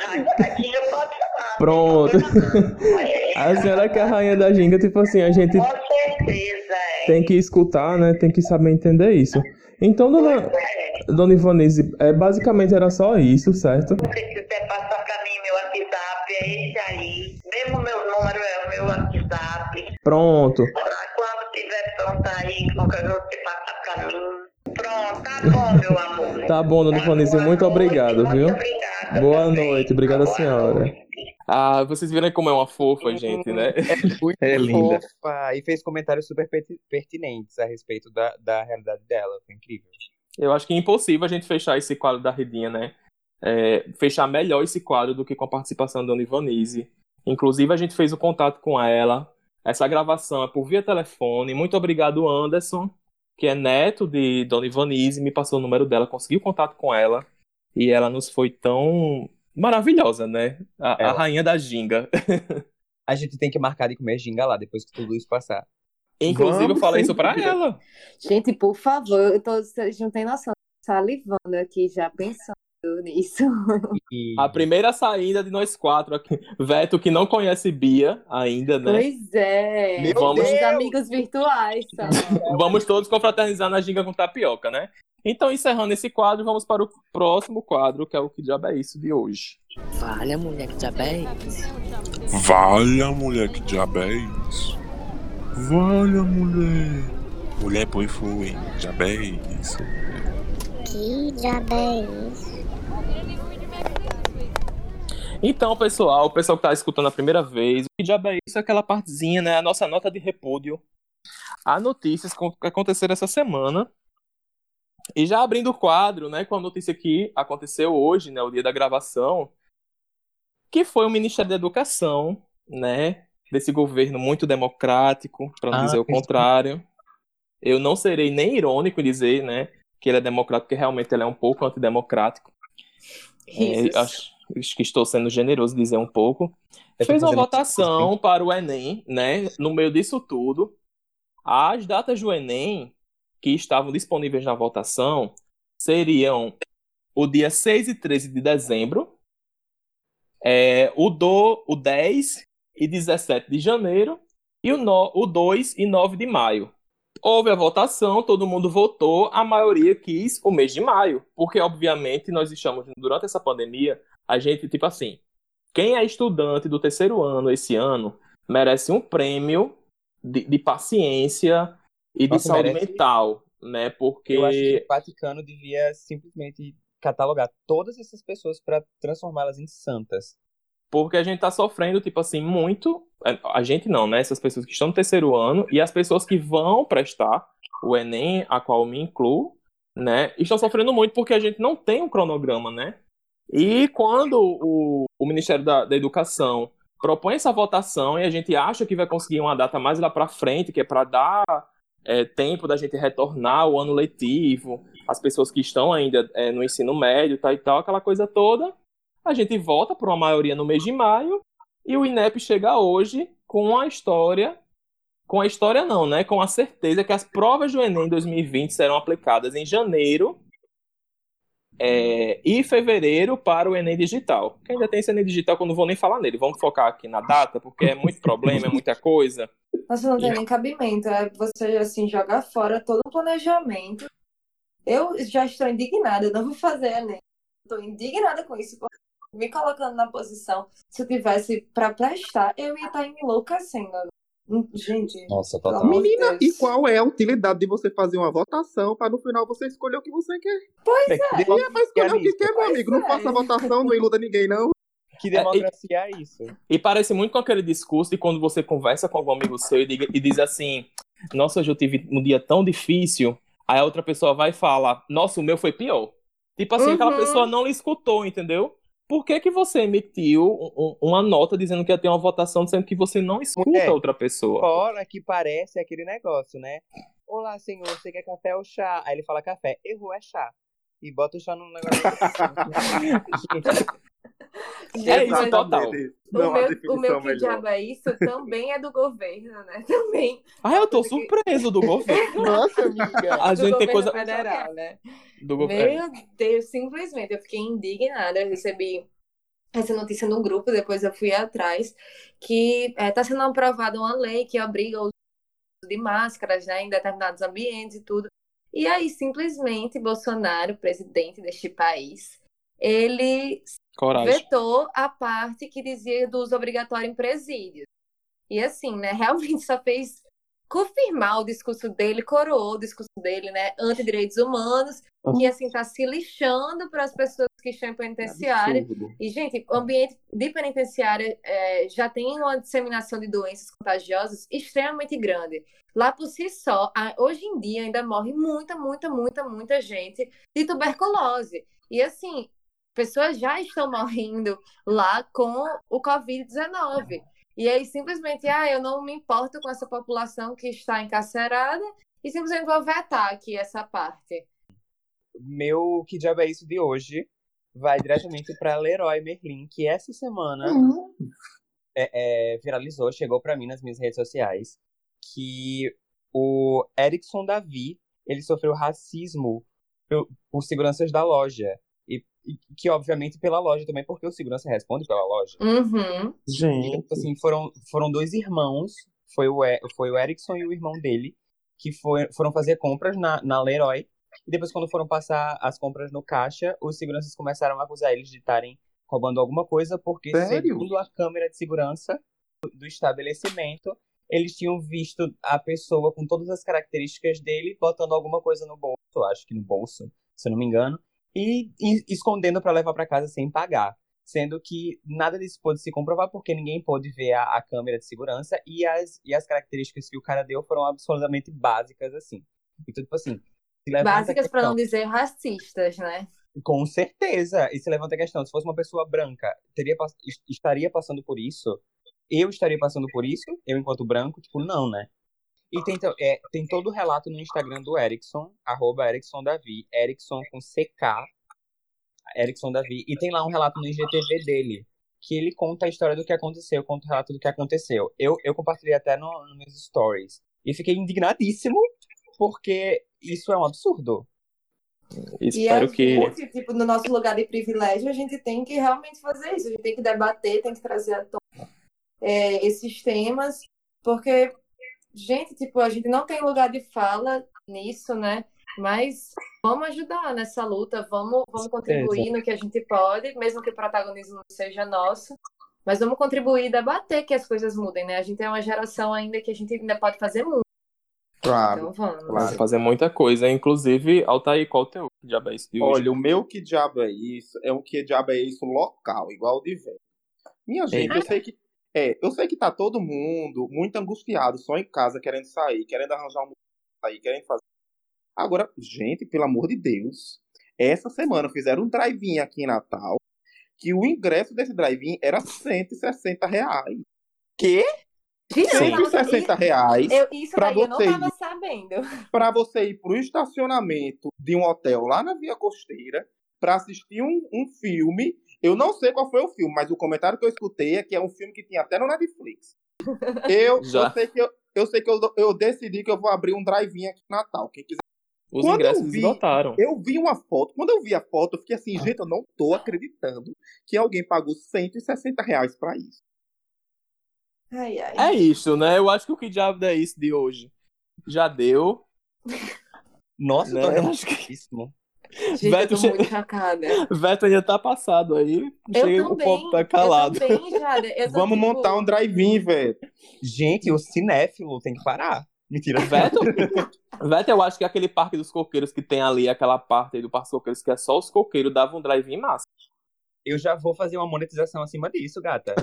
Ai, aqui eu posso falar. Pronto. É, (laughs) A senhora que é a rainha da ginga, tipo assim, a gente Com certeza, é. tem que escutar, né? Tem que saber entender isso. Então, dona, É. dona Ivonise, é, basicamente era só isso, certo? Se você quiser passar pra mim meu WhatsApp, é esse aí. Mesmo meu número é o meu WhatsApp. Pronto. Pra quando tiver pronto aí, qualquer coisa você passa pra mim. Pronto, tá bom, meu amor. Tá bom, dona Ivonise, Boa muito noite, obrigado, muito viu? obrigada Boa também. noite, obrigada, Boa senhora. noite. Ah, vocês viram como é uma fofa, gente, né? Muito É linda. fofa. E fez comentários super perti- pertinentes a respeito da, da realidade dela. Foi incrível. Eu acho que é impossível a gente fechar esse quadro da Redinha, né? É, fechar melhor esse quadro do que com a participação da Dona Ivonise. Inclusive, a gente fez o contato com ela. Essa gravação é por via telefone. Muito obrigado, Anderson, que é neto de Dona Ivonise, me passou o número dela, conseguiu contato com ela. E ela nos foi tão maravilhosa, né? A, a rainha da ginga. A gente tem que marcar de comer ginga lá depois que tudo isso passar. Inclusive, eu Vamos, falei sem isso pra ela. Gente, por favor, eu tô, vocês não têm noção. Salivando aqui já pensando nisso. (laughs) E A primeira saída de nós quatro aqui. Veto, que não conhece Bia ainda, né? Pois é. Meu Vamos Deus! amigos virtuais, tá? Vamos todos confraternizar na ginga com tapioca, né? Então, encerrando esse quadro, vamos para o próximo quadro, que é o Que Diabo é Isso de hoje. Valha, mulher, que diabo é isso? Valha, mulher, que diabo é isso? Valha, mulher. Mulher, põe fui. Diabo é isso? Que diabo é isso? Então, pessoal, o pessoal que tá escutando a primeira vez, o Que Diabo é Isso aquela partezinha, né? A nossa nota de repúdio a notícias que aconteceram essa semana. E já abrindo o quadro, né, com a notícia que aconteceu hoje, né, o dia da gravação, que foi o Ministério da Educação, né, desse governo muito democrático, para não Ah, dizer o contrário. Eu não serei nem irônico em dizer, né, que ele é democrático, porque realmente ele é um pouco antidemocrático. É, acho, acho que estou sendo generoso dizer um pouco. Eu tô Fez uma fazendo votação para o Enem, né? No meio disso tudo, as datas do Enem que estavam disponíveis na votação seriam o dia 6 e 13 de dezembro, é, o, do, o 10 e 17 de janeiro e o, no, o 2 e 9 de maio. Houve a votação, todo mundo votou, a maioria quis o mês de maio, porque obviamente nós estamos durante essa pandemia, a gente tipo assim, quem é estudante do terceiro ano esse ano merece um prêmio de, de paciência e de Nossa, saúde merece. mental, né? Porque Eu acho que o Vaticano devia simplesmente catalogar todas essas pessoas para transformá-las em santas. Porque a gente tá sofrendo, tipo assim, muito. A gente não, né? Essas pessoas que estão no terceiro ano e as pessoas que vão prestar o Enem, a qual me incluo, né? Estão sofrendo muito porque a gente não tem um cronograma, né? E quando o, o Ministério da, da Educação propõe essa votação e a gente acha que vai conseguir uma data mais lá para frente, que é para dar é, tempo da gente retornar o ano letivo, as pessoas que estão ainda é, no ensino médio tal e tal, aquela coisa toda, a gente volta para uma maioria no mês de maio e o INEP chega hoje com a história, com a história não, né? Com a certeza que as provas do Enem 2020 serão aplicadas em janeiro é, e fevereiro para o Enem Digital. Que ainda tem esse Enem Digital que eu não vou nem falar nele. Vamos focar aqui na data, porque é muito problema, é muita coisa. Nossa, não tem nem cabimento. É você, assim, jogar fora todo o planejamento. Eu já estou indignada, eu não vou fazer Enem. Estou indignada com isso, porque me colocando na posição, se eu tivesse para prestar, eu ia estar enlouquecendo. Gente, Nossa, total. Menina, Deus. e qual é a utilidade de você fazer uma votação para no final você escolher o que você quer? Pois É, é. que, E é pra escolher o que quer, meu amigo. Não é. faça votação, não iluda ninguém, não. que democracia é isso? E parece muito com aquele discurso de quando você conversa com algum amigo seu e, diga- e diz assim: Nossa, hoje eu tive um dia tão difícil. Aí a outra pessoa vai e fala: Nossa, o meu foi pior. Tipo assim, aquela Uhum. pessoa não lhe escutou, entendeu? Por que, que você emitiu um- um- uma nota dizendo que ia ter uma votação, sendo que você não escuta Mulher, a outra pessoa? Fora que parece aquele negócio, né? Olá, senhor, você quer café ou chá? Aí ele fala café. Errou, é chá. E bota o chá no negócio. (laughs) Gente, É isso, total. Não o meu, o meu que diabo é isso também é do governo, né? (laughs) Também. Ah, eu tô surpreso do governo. (laughs) Nossa, amiga. A do gente tem governo coisa. federal, né? Do governo. Meu Deus, simplesmente, eu fiquei indignada. Eu recebi essa notícia no grupo, depois eu fui atrás, que está sendo aprovada uma lei que obriga o uso de máscaras né, em determinados ambientes e tudo. E aí, simplesmente, Bolsonaro, presidente deste país, ele Coragem. vetou a parte que dizia do uso obrigatório em presídios. E assim, né, (laughs) realmente só fez confirmar o discurso dele, coroou o discurso dele, né, anti-direitos humanos, que assim tá se lixando para as pessoas que estão em penitenciária. Absurdo. E, gente, o ambiente de penitenciária é, já tem uma disseminação de doenças contagiosas extremamente grande. Lá por si só, hoje em dia ainda morre muita, muita, muita, muita gente de tuberculose. E assim, pessoas já estão morrendo lá com o Covid-19. E aí, simplesmente, ah, eu não me importo com essa população que está encarcerada e simplesmente vou vetar aqui essa parte. Meu que diabo é isso de hoje vai diretamente pra Leroy Merlin, que essa semana é, é, viralizou, chegou pra mim nas minhas redes sociais, que o Erickson Davi, ele sofreu racismo por, por seguranças da loja. Que, obviamente, pela loja também, porque o segurança responde pela loja. Uhum. Gente. Então, assim, foram, foram dois irmãos, foi o, E- foi o Erickson e o irmão dele, que foi, foram fazer compras na, na Leroy. E depois, quando foram passar as compras no caixa, os seguranças começaram a acusar eles de estarem roubando alguma coisa, porque, Sério? segundo a câmera de segurança do- do estabelecimento, eles tinham visto a pessoa com todas as características dele botando alguma coisa no bolso, acho que no bolso, se eu não me engano, e, e escondendo para levar para casa sem pagar sendo que nada disso pôde se comprovar porque ninguém pôde ver a, a câmera de segurança e as, e as características que o cara deu foram absolutamente básicas, assim. Então, tipo assim, Básicas para não dizer racistas, né? com certeza. E se levanta a questão, se fosse uma pessoa branca, teria, estaria passando por isso? Eu estaria passando por isso? Eu, enquanto branco? Tipo, não, né? E tem, é, tem todo o relato no Instagram do Erickson, arroba Erickson Davi, Erickson com CK, Erickson Davi, e tem lá um relato no IGTV dele, que ele conta a história do que aconteceu, conta o relato do que aconteceu. Eu, eu compartilhei até no, nos meus stories. E fiquei indignadíssimo, porque isso é um absurdo. E Espero que. gente, tipo, no nosso lugar de privilégio, a gente tem que realmente fazer isso. A gente tem que debater, tem que trazer à tona é, esses temas, porque, gente, tipo, a gente não tem lugar de fala nisso, né? Mas vamos ajudar nessa luta, vamos, vamos contribuir no que a gente pode, mesmo que o protagonismo não seja nosso. Mas vamos contribuir e debater que as coisas mudem, né? A gente é uma geração ainda que a gente ainda pode fazer muito. Claro. Então vamos. Vai fazer muita coisa. Inclusive, Altair, qual o teu diabo é esse de hoje? Olha, o meu que diabo é isso é um que diabo é isso local, igual o de velho. Minha gente, eu sei que é, eu sei que tá todo mundo muito angustiado, só em casa, querendo sair, querendo arranjar um sair, querendo fazer. Agora, gente, pelo amor de Deus, essa semana fizeram um drive-in aqui em Natal, que o ingresso desse drive-in era 160 reais. Quê? Gente, eu não tava- 160 reais Eu, isso pra daí eu não você tava ir. sabendo. (laughs) para você ir pro estacionamento de um hotel lá na Via Costeira para assistir um, um filme. Eu não sei qual foi o filme, mas o comentário que eu escutei é que é um filme que tinha até no Netflix. Eu, (laughs) Já. eu sei que eu, eu sei que eu, eu decidi que eu vou abrir um drive-in aqui no Natal. Quem quiser. Os Quando ingressos eu vi- esgotaram. Eu vi uma foto. Quando eu vi a foto, eu fiquei assim, gente, eu não tô acreditando que alguém pagou 160 reais pra isso. Ai, ai. É isso, né? Eu acho que o que diabo é isso de hoje já deu. (laughs) Nossa, Né? eu tô que- revoltadíssimo. Gente, Beto eu tô muito chocada. (laughs) Veto ainda tá passado aí. Eu Chega, também. o povo tá calado. Eu (laughs) também, Vamos tipo, montar um drive-in, velho. Gente, o cinéfilo tem que parar. Mentira. Veto, Veto, (laughs) eu acho que aquele parque dos coqueiros que tem ali, aquela parte aí do parque dos coqueiros que é só os coqueiros, dava um drive-in massa. Eu já vou fazer uma monetização acima disso, gata.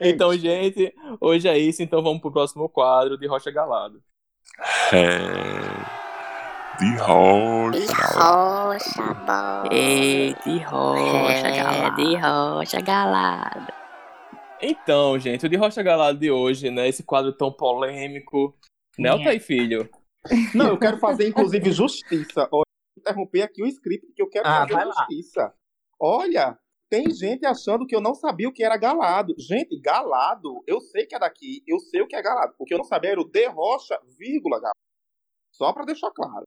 então, gente, hoje é isso. Então vamos pro próximo quadro de Rocha Galado. É. De rocha. Rocha, bola. Ei, de rocha, É, galado. de rocha, galado. Então, gente, o de Rocha Galado de hoje, né? Esse quadro tão polêmico. Né, Altair Filho? Não, eu quero fazer, inclusive, justiça. Olha, interromper aqui o script que eu quero Ah, fazer vai lá. justiça. Olha, tem gente achando que eu não sabia o que era galado. Gente, galado, eu sei que é daqui, eu sei o que é galado. O que eu não sabia era o de rocha, vírgula, galado. Só pra deixar claro.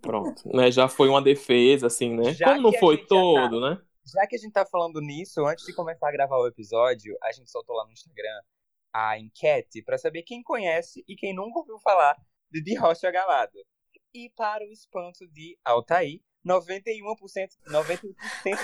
Pronto. Né, já foi uma defesa, assim, né? Já Como não foi tá- todo, né? Já que a gente tá falando nisso, antes de começar a gravar o episódio, a gente soltou lá no Instagram a enquete pra saber quem conhece e quem nunca ouviu falar de De Rocha Galado. E para o espanto de Altair, 91%, 91%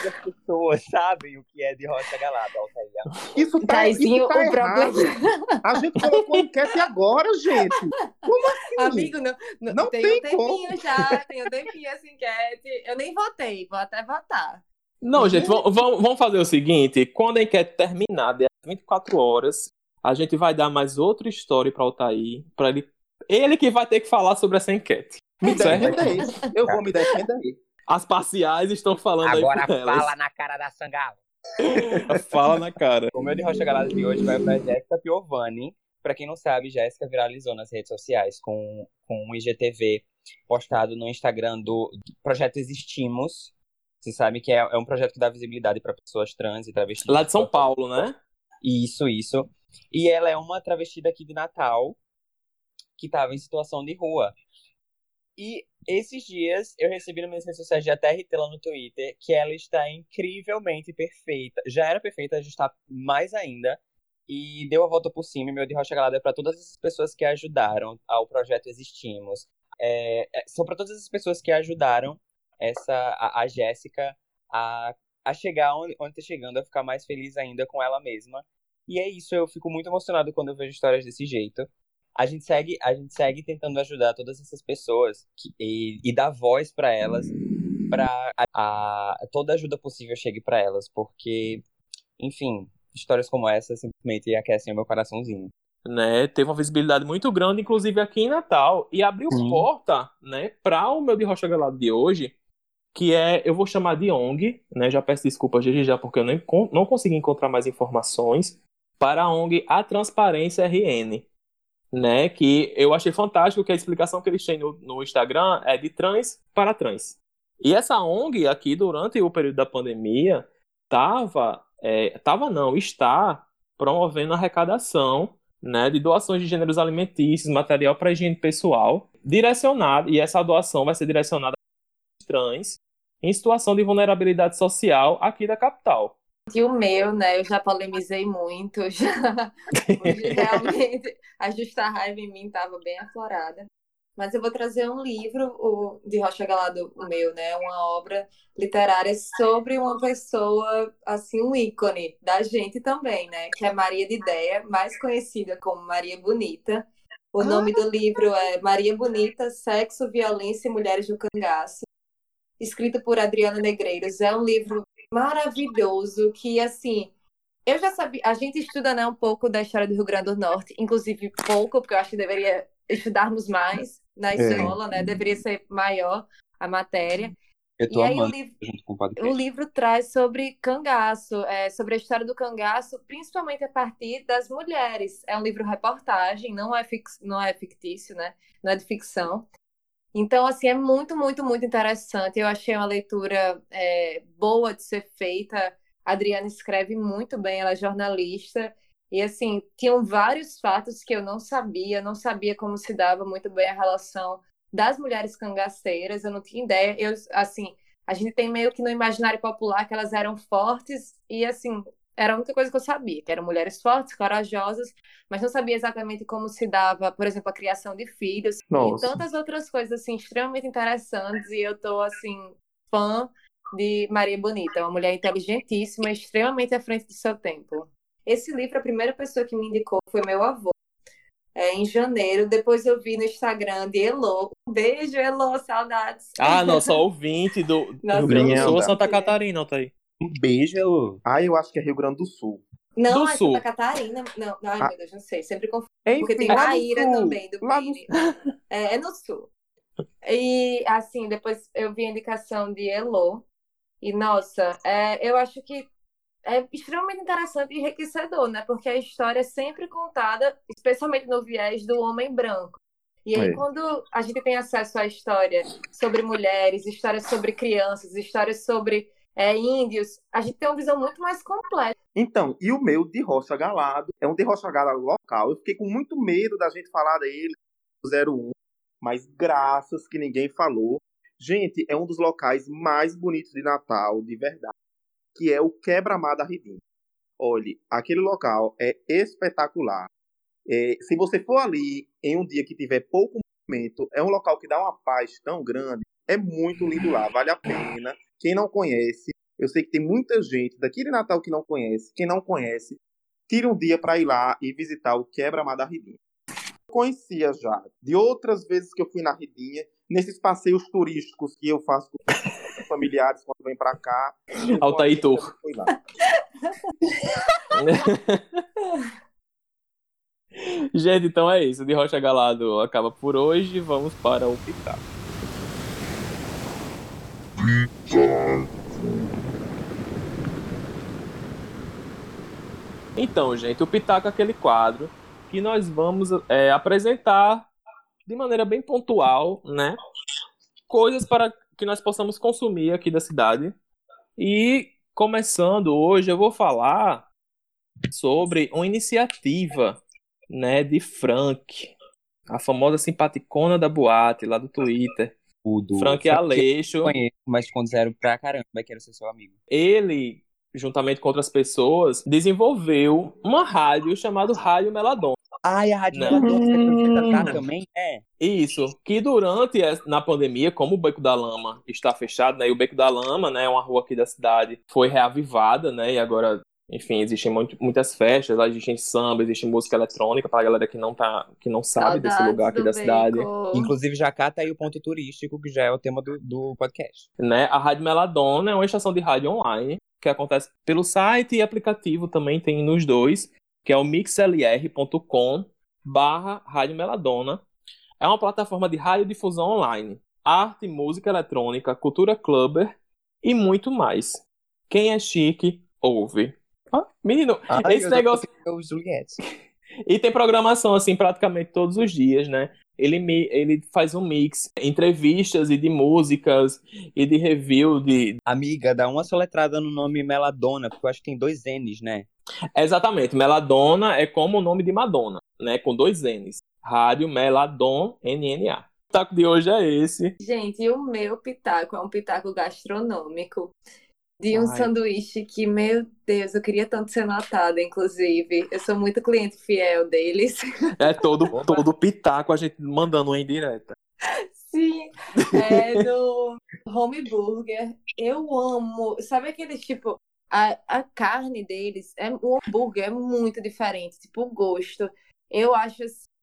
das pessoas sabem o que é De Rocha Galado, Altair. Isso tá, Taizinho, isso tá o errado. problema. A gente colocou a enquete agora, gente. Como assim? Amigo, não, não, Não tem, tem um tempinho como. já, tem um tempinho essa enquete. Eu nem votei, vou até votar. Não, gente, vamos, fazer o seguinte: quando a enquete terminar, der 24 horas, a gente vai dar mais outra história para Altair, para ele. Ele que vai ter que falar sobre essa enquete. Me Certo? defender. Eu vou me defender. As parciais estão falando Agora aí fala na cara da Sangalo. (laughs) Fala na cara. O meu de Rocha Galado de hoje vai pra Jéssica Piovani. Pra quem não sabe, Jéssica viralizou nas redes sociais com, com um IGTV postado no Instagram do, projeto Existimos. Você sabe que é, é um projeto que dá visibilidade pra pessoas trans e travestis. Lá de São Paulo, né? Isso, isso. E ela é uma travesti daqui de Natal que tava em situação de rua. E esses dias eu recebi nas minhas redes sociais de até RT lá no Twitter que ela está incrivelmente perfeita. Já era perfeita, já está mais ainda. E deu a volta por cima. E meu de Rocha Galada é para todas essas pessoas que ajudaram ao projeto Existimos. É, é, são para todas essas pessoas que ajudaram essa a, a Jéssica a, a chegar onde, onde tá chegando, a ficar mais feliz ainda com ela mesma. E é isso, eu fico muito emocionado quando eu vejo histórias desse jeito. A gente segue, a gente segue tentando ajudar todas essas pessoas que, e, e dar voz para elas, para toda ajuda possível chegue para elas, porque, enfim, histórias como essa simplesmente aquecem o meu coraçãozinho. né, teve uma visibilidade muito grande, inclusive aqui em Natal, e abriu Sim. porta, né, para o meu de Rocha Galado de hoje, que é, eu vou chamar de ONG, né, já peço desculpas desde já porque eu con- não consegui encontrar mais informações, para a ONG A Transparência RN, né, que eu achei fantástico que a explicação que eles têm no, no Instagram é de trans para trans. E essa ONG aqui, durante o período da pandemia, tava, é, tava não, está promovendo arrecadação né, de doações de gêneros alimentícios, material para higiene pessoal, direcionado, e essa doação vai ser direcionada a trans em situação de vulnerabilidade social aqui da capital. E o meu, né? Eu já polemizei muito. (laughs) Já... Hoje, realmente, a justa raiva em mim estava bem aflorada. Mas eu vou trazer um livro, o de Rocha Galado, o meu, né? Uma obra literária sobre uma pessoa, assim, um ícone da gente também, né? Que é Maria de Ideia, mais conhecida como Maria Bonita. O nome do livro é Maria Bonita, Sexo, Violência e Mulheres do Cangaço. Escrito por Adriana Negreiros. É um livro maravilhoso que, assim, eu já sabia. A gente estuda, né, um pouco da história do Rio Grande do Norte, inclusive pouco, porque eu acho que deveria estudarmos mais na escola, né? Deveria ser maior a matéria. Eu tô E aí o livro, o o livro traz sobre cangaço, é, sobre a história do cangaço, principalmente a partir das mulheres. É um livro reportagem, não é, fix, não é fictício, né? Não é de ficção. Então, assim, é muito, muito, muito interessante. Eu achei uma leitura é, boa de ser feita. A Adriana escreve muito bem, ela é jornalista. E, assim, tinham vários fatos que eu não sabia, não sabia como se dava muito bem a relação das mulheres cangaceiras, eu não tinha ideia. Eu, assim, a gente tem meio que no imaginário popular que elas eram fortes e, assim, era a única coisa que eu sabia, que eram mulheres fortes, corajosas, mas não sabia exatamente como se dava, por exemplo, a criação de filhos Nossa. e tantas outras coisas, assim, extremamente interessantes e eu tô, assim, fã de Maria Bonita, uma mulher inteligentíssima, extremamente à frente do seu tempo. Esse livro, a primeira pessoa que me indicou foi meu avô, é, em janeiro. Depois eu vi no Instagram de Elo. Um beijo, Elo, saudades. Ah, (laughs) nossa ouvinte do Nossa Rio Grande do Sul. Santa Catarina, tá aí. Um beijo, Elo. Ah, eu acho que é Rio Grande do Sul. Não, do é Sul. Santa Catarina. Não, ai, Ah. meu Deus, não sei. Sempre confundo. Enfim, Porque tem Maíra também, do lá no Pini. É, é no sul. E, assim, depois eu vi a indicação de Elo. E, nossa, é, eu acho que é extremamente interessante e enriquecedor, né? Porque a história é sempre contada, especialmente no viés do homem branco. E aí, É. quando a gente tem acesso à história sobre mulheres, histórias sobre crianças, histórias sobre é, índios, a gente tem uma visão muito mais completa. Então, e o meu de Rocha Galado é um de Rocha Galado local. Eu fiquei com muito medo da gente falar dele, do 01, mas graças que ninguém falou. Gente, é um dos locais mais bonitos de Natal, de verdade, que é o Quebra-Mar da Ribinha. Olhe, aquele local é espetacular. É, se você for ali em um dia que tiver pouco movimento, é um local que dá uma paz tão grande. É muito lindo lá, vale a pena. Quem não conhece, eu sei que tem muita gente daqui de Natal que não conhece. Quem não conhece, tira um dia para ir lá e visitar o Quebra-Mar da Ribinha. Conhecia já de outras vezes que eu fui na Ribinha, nesses passeios turísticos que eu faço com (laughs) familiares quando vêm para cá. Altair Tour. eu fui lá. (laughs) Gente, então é isso. De Rocha Galado acaba por hoje. Vamos para o Pitaco. Então, gente, o Pitaco é aquele quadro que nós vamos é, apresentar de maneira bem pontual, né? Coisas para que nós possamos consumir aqui da cidade. E começando hoje, eu vou falar sobre uma iniciativa, né, de Frank, a famosa simpaticona da boate lá do Twitter. O do Frank Eu Aleixo, conheço, mas zero pra caramba, quero ser seu amigo. ele, juntamente com outras pessoas, desenvolveu uma rádio chamada Rádio Meladon. Ai, a Rádio você quer cantar também? É. Isso, que durante a- na pandemia, como o Beco da Lama está fechado, né, e o Beco da Lama, né, é uma rua aqui da cidade, foi reavivada, né, e agora, enfim, existem muito- muitas festas, lá existem samba, existe música eletrônica para a galera que não tá, que não sabe desse Saudades lugar aqui da cidade. Beco. Inclusive, já cata aí o ponto turístico, que já é o tema do, do podcast. né? A Rádio Meladona é uma estação de rádio online que acontece pelo site e aplicativo também tem nos dois, que é o mixlr.com barra Rádio Meladona. É uma plataforma de radiodifusão online, arte, música eletrônica, cultura clubber e muito mais. Quem é chique, ouve. Ah, menino, Ai, esse negócio... o Juliette. (laughs) E tem programação, assim, praticamente todos os dias, né? Ele, mi- ele faz um mix, entrevistas e de músicas e de review de, Amiga, dá uma soletrada no nome Meladona, porque eu acho que tem dois N's, né? Exatamente, Meladona é como o nome de Madonna, né? Com dois N's. Rádio Meladon NNA. O taco de hoje é esse. Gente, e o meu pitaco é um pitaco gastronômico de um Ai. sanduíche que, meu Deus, eu queria tanto ser notada, inclusive. Eu sou muito cliente fiel deles. (laughs) É todo, todo pitaco a gente mandando uma indireta. Sim, (laughs) é do Home Burger. Eu amo. Sabe aqueles tipo. A, a carne deles, é, o hambúrguer é muito diferente, tipo, o gosto. Eu acho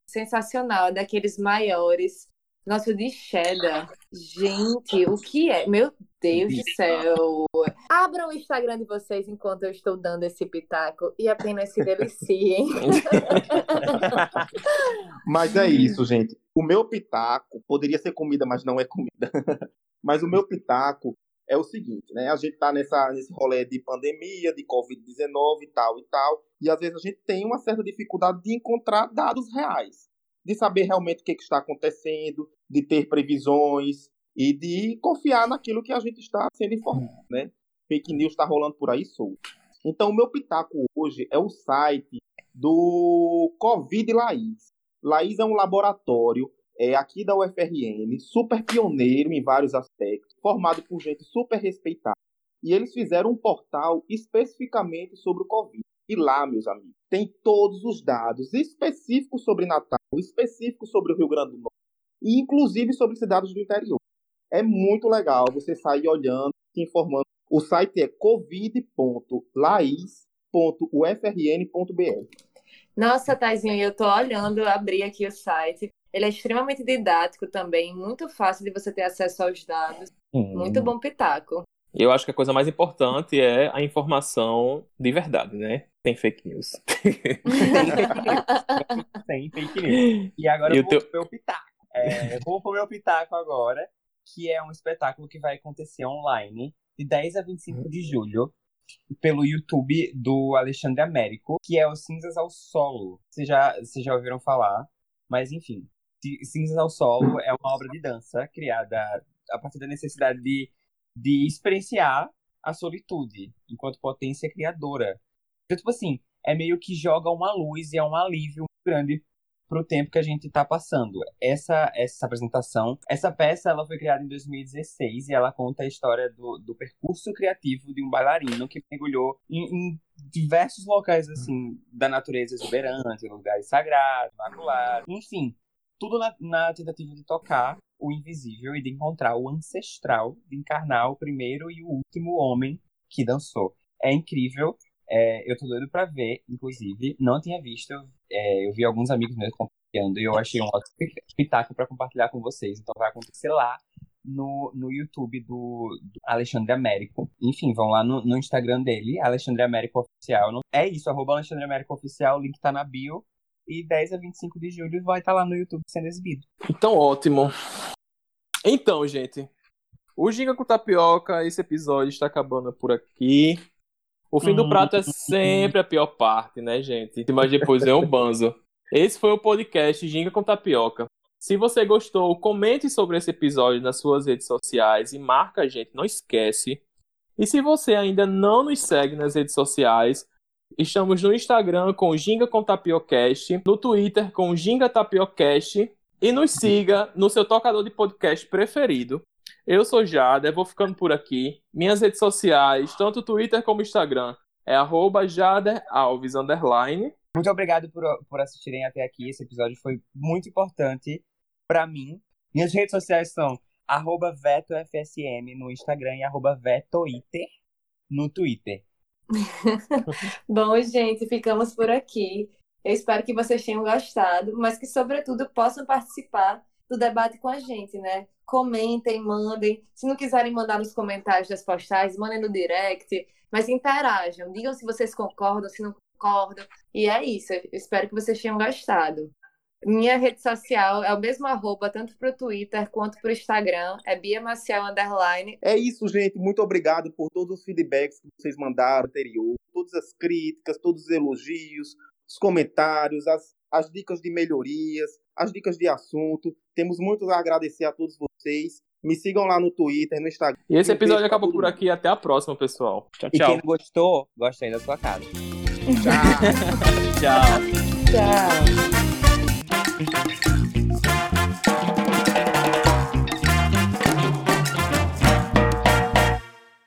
sensacional, é daqueles maiores. Nossa, o de cheddar. Gente, o que é? Meu Deus do céu. Abram o Instagram de vocês enquanto eu estou dando esse pitaco e apenas se deliciem. (laughs) Mas é isso, gente. O meu pitaco poderia ser comida, mas não é comida. (laughs) mas o meu pitaco é o seguinte, né? A gente tá nessa, nesse rolê de pandemia, de Covid-19 e tal e tal, e às vezes a gente tem uma certa dificuldade de encontrar dados reais, de saber realmente o que, que está acontecendo, de ter previsões e de confiar naquilo que a gente está sendo informado, né? Fake news está rolando por aí solto. Então, o meu pitaco hoje é o site do Covid Laís. Laís é um laboratório é, aqui da UFRN, super pioneiro em vários aspectos, formado por gente super respeitada. E eles fizeram um portal especificamente sobre o Covid. E lá, meus amigos, tem todos os dados específicos sobre Natal, específicos sobre o Rio Grande do Norte, e inclusive sobre cidades do interior. É muito legal você sair olhando, se informando. O site é covid.lais.ufrn.br. Nossa, Taizinho, eu tô olhando, abri aqui o site. Ele é extremamente didático também, muito fácil de você ter acesso aos dados. Hum. Muito bom pitaco. Eu acho que a coisa mais importante é a informação de verdade, né? Tem fake news. (laughs) Tem fake news. E agora E eu vou teu- pro meu pitaco. É, eu vou pro meu pitaco agora, que é um espetáculo que vai acontecer online de 10 a 25 de julho pelo YouTube do Alexandre Américo, que é o Cinzas ao Solo. Vocês já, vocês já ouviram falar, mas enfim. Ci- Cinzas ao Solo é uma obra de dança criada a partir da necessidade de, de experienciar a solitude enquanto potência criadora. Então, tipo assim, é meio que joga uma luz e é um alívio muito grande pro tempo que a gente tá passando. Essa essa apresentação, essa peça, ela foi criada em 2016 e ela conta a história do, do percurso criativo de um bailarino que mergulhou em, em diversos locais, assim, da natureza exuberante, lugares sagrados, imaculados, enfim, tudo na, na tentativa de tocar o invisível e de encontrar o ancestral, de encarnar o primeiro e o último homem que dançou. É incrível, é, eu tô doido pra ver, inclusive, não tinha visto, é, eu vi alguns amigos meus compartilhando e eu achei um ótimo espetáculo pra compartilhar com vocês, então vai acontecer lá no, no YouTube do, do Alexandre Américo. Enfim, vão lá no, no Instagram dele, Alexandre Américo Oficial. Não- É isso, arroba Alexandre Américo Oficial, o link tá na bio. E 10 a 25 de julho vai estar lá no YouTube sendo exibido. Então, ótimo. Então, gente, o Ginga com Tapioca, esse episódio está acabando por aqui. O fim do Hum. prato é sempre a pior parte, né, gente? Mas depois vem o banzo. Esse foi o podcast Ginga com Tapioca. Se você gostou, comente sobre esse episódio nas suas redes sociais e marca a gente, não esquece. E se você ainda não nos segue nas redes sociais, estamos no Instagram com Ginga com Tapiocast, no Twitter com Ginga Tapiocast e nos siga no seu tocador de podcast preferido. Eu sou Jader, vou ficando por aqui. Minhas redes sociais, tanto Twitter como Instagram, é arroba Jader Alves, underline. Muito obrigado por, por assistirem até aqui. Esse episódio foi muito importante pra mim. Minhas redes sociais são arroba VetoFSM no Instagram e arroba VetoIter no Twitter. (laughs) Bom, gente, ficamos por aqui. Eu espero que vocês tenham gostado, mas que, sobretudo, possam participar do debate com a gente, né? Comentem, mandem. Se não quiserem mandar nos comentários das postais, mandem no direct, mas interajam. Digam se vocês concordam, se não concordam. E é isso. Eu espero que vocês tenham gostado. Minha rede social é o mesmo arroba, tanto para o Twitter quanto para o Instagram. É Bia Maciel Underline. É isso, gente. Muito obrigado por todos os feedbacks que vocês mandaram anterior, todas as críticas, todos os elogios, os comentários, as, as dicas de melhorias, as dicas de assunto. Temos muito a agradecer a todos vocês. Me sigam lá no Twitter, no Instagram. E esse episódio acabou por aqui. Até a próxima, pessoal. Tchau, E tchau. quem não gostou, gosta aí da sua casa. (laughs) Tchau. Tchau.